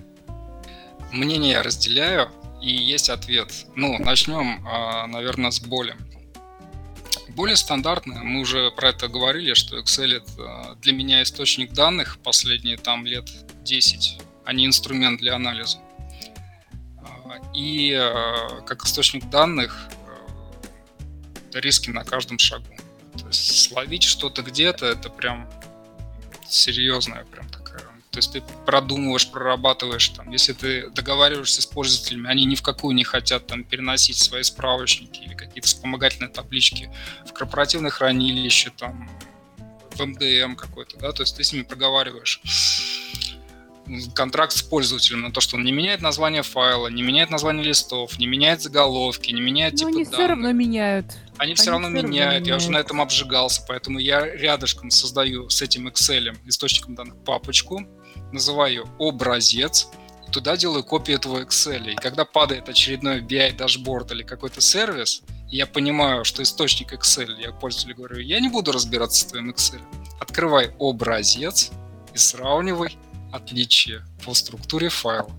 Мнение я разделяю, и есть ответ. Ну, начнем, а, наверное, с боли более стандартная. Мы уже про это говорили, что Excel это для меня источник данных последние там лет 10, а не инструмент для анализа. А, и э, как источник данных риски на каждом шагу. То есть словить что-то где-то, это прям серьезная прям то есть ты продумываешь, прорабатываешь, там, если ты договариваешься с пользователями, они ни в какую не хотят там переносить свои справочники или какие-то вспомогательные таблички в корпоративное хранилище, там, в МДМ какой-то, да, то есть ты с ними проговариваешь контракт с пользователем на то, что он не меняет название файла, не меняет название листов, не меняет заголовки, не меняет типа Но они данных. все равно меняют. Они, они все равно все меняют. Равно я уже на этом обжигался, поэтому я рядышком создаю с этим Excel, источником данных, папочку, называю образец, туда делаю копию этого Excel. И когда падает очередной BI дашборд или какой-то сервис, я понимаю, что источник Excel, я пользователю говорю, я не буду разбираться с твоим Excel. Открывай образец и сравнивай отличия по структуре файла.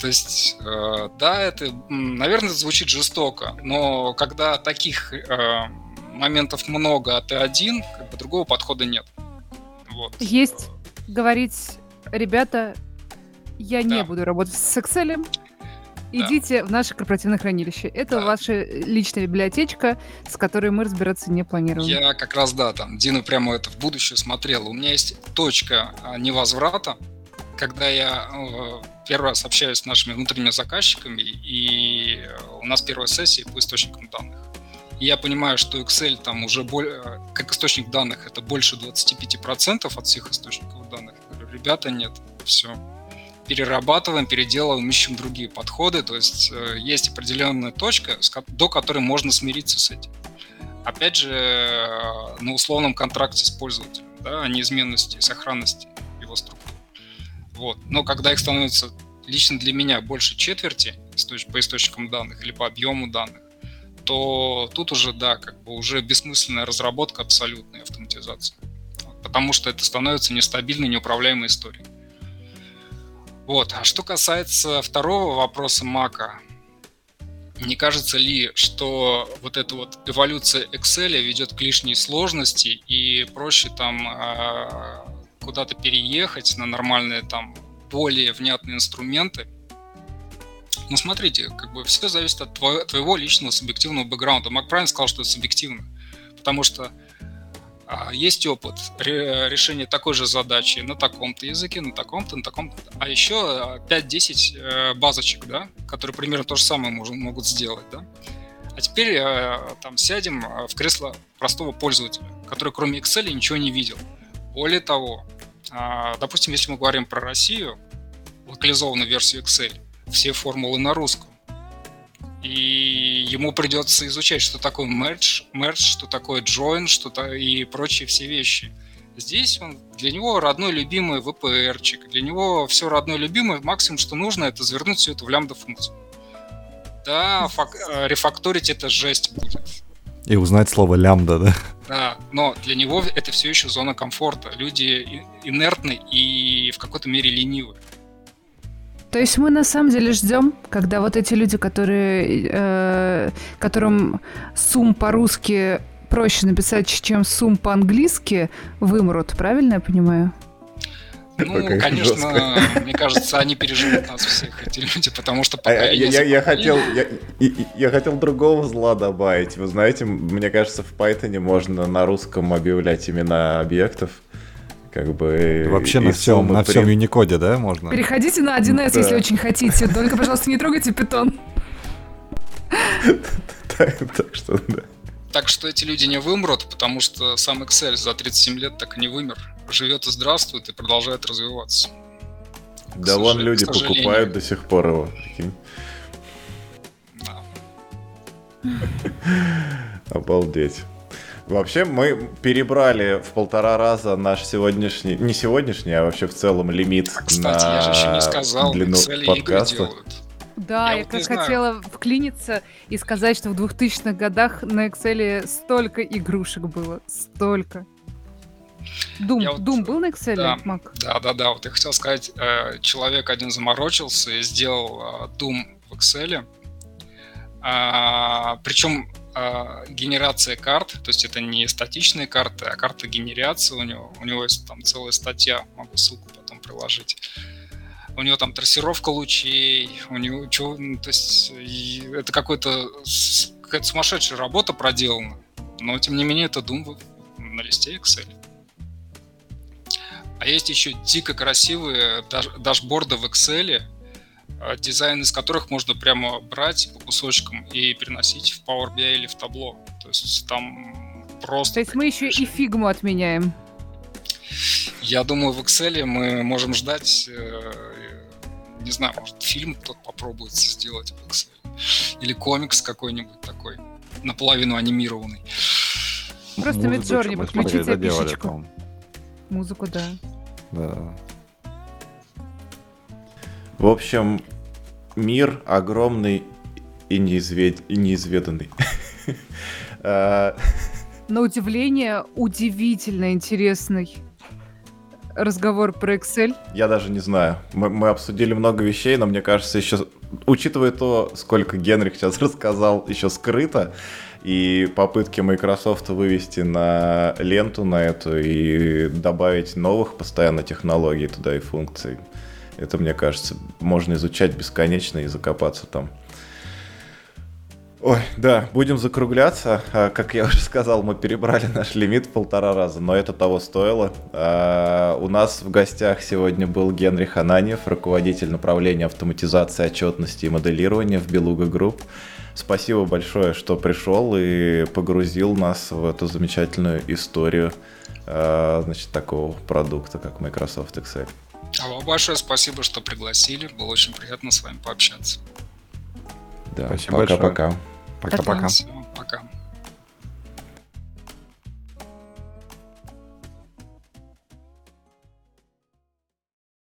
То есть, э, да, это, наверное, звучит жестоко, но когда таких э, моментов много, а ты один, как бы другого подхода нет. Вот. Есть говорить, ребята, я да. не буду работать с Excel, идите в наше корпоративное хранилище. Это Да. ваша личная библиотечка, с которой мы разбираться не планируем. Я как раз, да, там, Дина прямо это в будущее смотрела. У меня есть точка а, невозврата, когда я э, первый раз общаюсь с нашими внутренними заказчиками, и э, у нас первая сессия по источникам данных. И я понимаю, что Excel там уже боль- э, как источник данных это больше 25% от всех источников данных. Я говорю, ребята, нет, все. Перерабатываем, переделываем, ищем другие подходы. То есть э, есть определенная точка, до которой можно смириться с этим. Опять же, э, на условном контракте с пользователем, да, о неизменности и сохранности его структур. Вот. Но когда их становится лично для меня больше четверти по источникам данных или по объему данных, то тут уже, да, как бы уже бессмысленная разработка абсолютной автоматизации. Потому что это становится нестабильной, неуправляемой историей. Вот. А что касается второго вопроса Мака, не кажется ли, что вот эта вот эволюция Excel ведет к лишней сложности и проще там э, куда-то переехать на нормальные там более внятные инструменты? Ну, смотрите, как бы все зависит от тво- твоего личного субъективного бэкграунда. Мак сказал, что это субъективно, потому что а, есть опыт ре- решения такой же задачи на таком-то языке, на таком-то, на таком-то. А еще а, 5-10 э, базочек, да, которые примерно то же самое мож- могут сделать, да. А теперь э, там сядем э, в кресло простого пользователя, который кроме Excel ничего не видел. Более того, а, допустим, если мы говорим про Россию, локализованную версию Excel, все формулы на русском. И ему придется изучать, что такое merge, merge, что такое join, что то и прочие все вещи. Здесь он, для него родной любимый VPR-чик, для него все родной любимый, максимум, что нужно, это завернуть все это в лямбда-функцию. Да, фак- э, рефакторить это жесть будет. И узнать слово лямбда, да? Да, но для него это все еще зона комфорта. Люди инертны и в какой-то мере ленивы. То есть мы на самом деле ждем, когда вот эти люди, которые, э, которым сум по-русски проще написать, чем сум по-английски, вымрут, правильно я понимаю? Ну, Какая конечно, жесткая. мне кажется, они переживут нас всех, эти люди, потому что А, пока Я, я, я- я хотел, я, я хотел другого зла добавить. Вы знаете, мне кажется, в Python можно на русском объявлять имена объектов. Как бы... Вообще на всем, на всем при- Unicode, да, можно? Переходите на 1С, Да. если очень хотите. Только, пожалуйста, не трогайте питон. Так, так что, да. Так что эти люди не вымрут, потому что сам Excel за 37 лет так и не вымер. Живет и здравствует и продолжает развиваться. Да вон люди покупают до сих пор его. Обалдеть. Вообще, мы перебрали в полтора раза наш сегодняшний, не сегодняшний, а вообще в целом лимит Кстати, на я же еще не сказал, длину Excel подкаста. делают. Да, Я я, вот как не знаю. хотела вклиниться и сказать, что в 2000-х годах на Excel столько игрушек было. Столько. Дум, Я вот- Дум был на Excel, да. Мак? Да, да, да. Вот я хотел сказать, э, человек один заморочился и сделал э, Doom в Excel. А, Причем генерация карт, то есть это не статичные карты, а карта генерации у него. У него есть там целая статья, могу ссылку потом приложить. У него там трассировка лучей, у него чё, ну, то есть это какой-то какая-то сумасшедшая работа проделана, но тем не менее это Doom на листе Excel. А есть еще дико красивые даш- дашборды в Excel, дизайн из которых можно прямо брать по кусочкам и переносить в Power BI или в табло. То есть там просто... То есть мы еще и фигму отменяем. Я думаю, в Excel мы можем ждать, э, не знаю, может, фильм кто-то попробует сделать в Excel. Или комикс какой-нибудь такой, наполовину анимированный. Просто Миджорни подключите по-моему. Музыку, да. Да. В общем, мир огромный и, неизвед... и неизведанный. А, На удивление, удивительно интересный разговор про Excel. Я даже не знаю. Мы, мы обсудили много вещей, но мне кажется, еще, учитывая то, сколько Генрих сейчас рассказал, еще скрыто, и попытки Microsoft вывести на ленту на эту и добавить новых постоянно технологий туда и функций. Это, мне кажется, можно изучать бесконечно и закопаться там. Ой, да, будем закругляться. А, как я уже сказал, мы перебрали наш лимит полтора раза, но это того стоило. А, у нас в гостях сегодня был Генрих Хананьев, руководитель направления автоматизации отчетности и моделирования в Белуга Групп. Спасибо большое, что пришел и погрузил нас в эту замечательную историю а, значит, такого продукта, как Microsoft Excel. А вам большое спасибо, что пригласили. Было очень приятно с вами пообщаться. Да, пока-пока. Пока-пока. Пока.